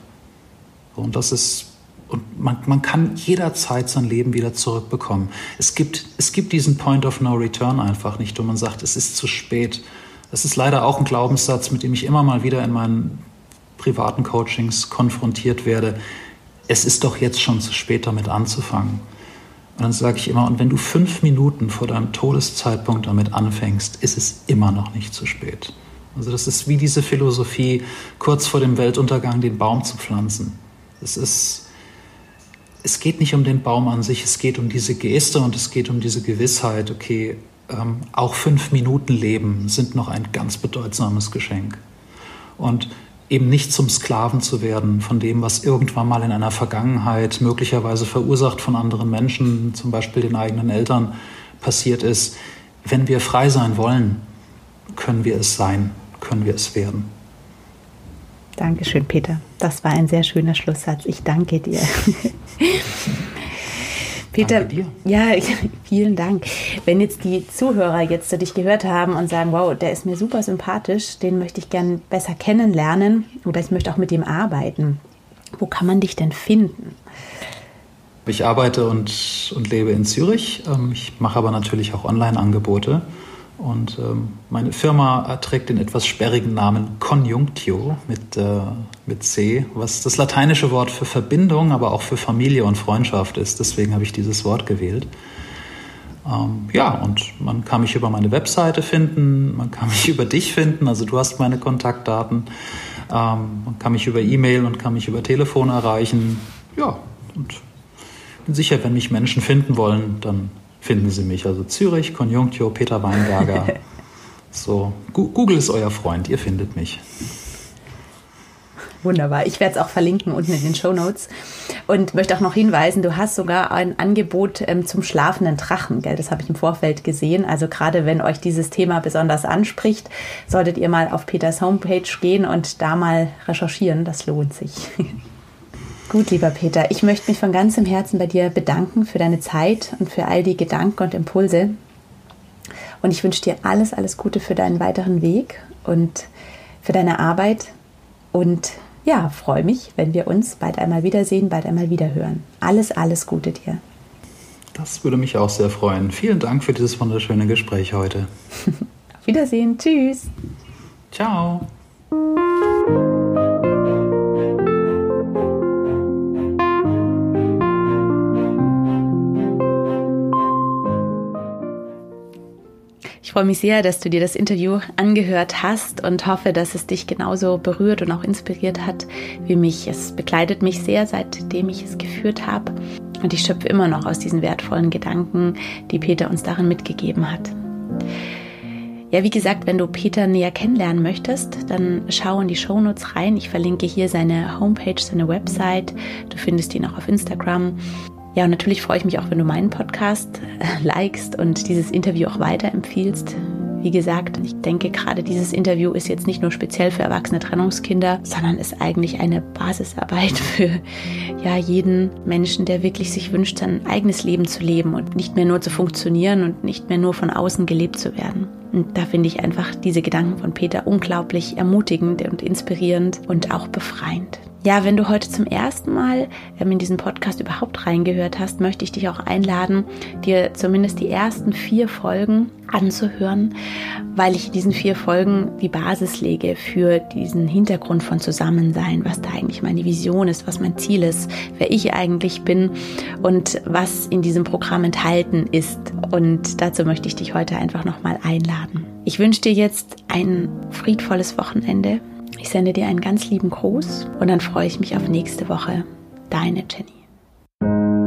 Und das ist, und man, man kann jederzeit sein Leben wieder zurückbekommen. Es gibt, es gibt diesen Point of No Return einfach nicht, wo man sagt, es ist zu spät. Das ist leider auch ein Glaubenssatz, mit dem ich immer mal wieder in meinen privaten Coachings konfrontiert werde es ist doch jetzt schon zu spät damit anzufangen. Und dann sage ich immer, und wenn du fünf Minuten vor deinem Todeszeitpunkt damit anfängst, ist es immer noch nicht zu spät. Also das ist wie diese Philosophie, kurz vor dem Weltuntergang den Baum zu pflanzen. Es ist, es geht nicht um den Baum an sich, es geht um diese Geste und es geht um diese Gewissheit, okay, ähm, auch fünf Minuten Leben sind noch ein ganz bedeutsames Geschenk. Und eben nicht zum Sklaven zu werden von dem, was irgendwann mal in einer Vergangenheit, möglicherweise verursacht von anderen Menschen, zum Beispiel den eigenen Eltern, passiert ist. Wenn wir frei sein wollen, können wir es sein, können wir es werden. Dankeschön, Peter. Das war ein sehr schöner Schlusssatz. Ich danke dir. Peter, ja, vielen Dank. Wenn jetzt die Zuhörer jetzt dich gehört haben und sagen, wow, der ist mir super sympathisch, den möchte ich gern besser kennenlernen oder ich möchte auch mit ihm arbeiten. Wo kann man dich denn finden? Ich arbeite und, und lebe in Zürich. Ähm, ich mache aber natürlich auch Online-Angebote. Und ähm, meine Firma trägt den etwas sperrigen Namen Conjunctio mit, äh, mit C, was das lateinische Wort für Verbindung, aber auch für Familie und Freundschaft ist. Deswegen habe ich dieses Wort gewählt. Ähm, ja, und man kann mich über meine Webseite finden, man kann mich über dich finden, also du hast meine Kontaktdaten. Ähm, man kann mich über E-Mail und kann mich über Telefon erreichen. Ja, und bin sicher, wenn mich Menschen finden wollen, dann finden Sie mich. Also Zürich, Konjunktio, Peter Weinberger. so, Google ist euer Freund, ihr findet mich. Wunderbar. Ich werde es auch verlinken unten in den Show Notes. Und möchte auch noch hinweisen, du hast sogar ein Angebot ähm, zum schlafenden Drachen, gell? Das habe ich im Vorfeld gesehen. Also gerade wenn euch dieses Thema besonders anspricht, solltet ihr mal auf Peters Homepage gehen und da mal recherchieren. Das lohnt sich. Gut, lieber Peter, ich möchte mich von ganzem Herzen bei dir bedanken für deine Zeit und für all die Gedanken und Impulse. Und ich wünsche dir alles, alles Gute für deinen weiteren Weg und für deine Arbeit. Und ja, freue mich, wenn wir uns bald einmal wiedersehen, bald einmal wiederhören. Alles, alles Gute dir. Das würde mich auch sehr freuen. Vielen Dank für dieses wunderschöne Gespräch heute. Auf Wiedersehen. Tschüss. Ciao. Ich freue mich sehr, dass du dir das Interview angehört hast und hoffe, dass es dich genauso berührt und auch inspiriert hat wie mich. Es begleitet mich sehr, seitdem ich es geführt habe. Und ich schöpfe immer noch aus diesen wertvollen Gedanken, die Peter uns darin mitgegeben hat. Ja, wie gesagt, wenn du Peter näher kennenlernen möchtest, dann schau in die Shownotes rein. Ich verlinke hier seine Homepage, seine Website. Du findest ihn auch auf Instagram. Ja, und natürlich freue ich mich auch, wenn du meinen Podcast äh, likest und dieses Interview auch weiterempfiehlst. Wie gesagt, ich denke gerade dieses Interview ist jetzt nicht nur speziell für erwachsene Trennungskinder, sondern ist eigentlich eine Basisarbeit für ja jeden Menschen, der wirklich sich wünscht, sein eigenes Leben zu leben und nicht mehr nur zu funktionieren und nicht mehr nur von außen gelebt zu werden. Und da finde ich einfach diese Gedanken von Peter unglaublich ermutigend und inspirierend und auch befreiend. Ja, wenn du heute zum ersten Mal ähm, in diesen Podcast überhaupt reingehört hast, möchte ich dich auch einladen, dir zumindest die ersten vier Folgen anzuhören, weil ich in diesen vier Folgen die Basis lege für diesen Hintergrund von Zusammensein, was da eigentlich meine Vision ist, was mein Ziel ist, wer ich eigentlich bin und was in diesem Programm enthalten ist. Und dazu möchte ich dich heute einfach nochmal einladen. Ich wünsche dir jetzt ein friedvolles Wochenende ich sende dir einen ganz lieben Gruß und dann freue ich mich auf nächste Woche. Deine Jenny.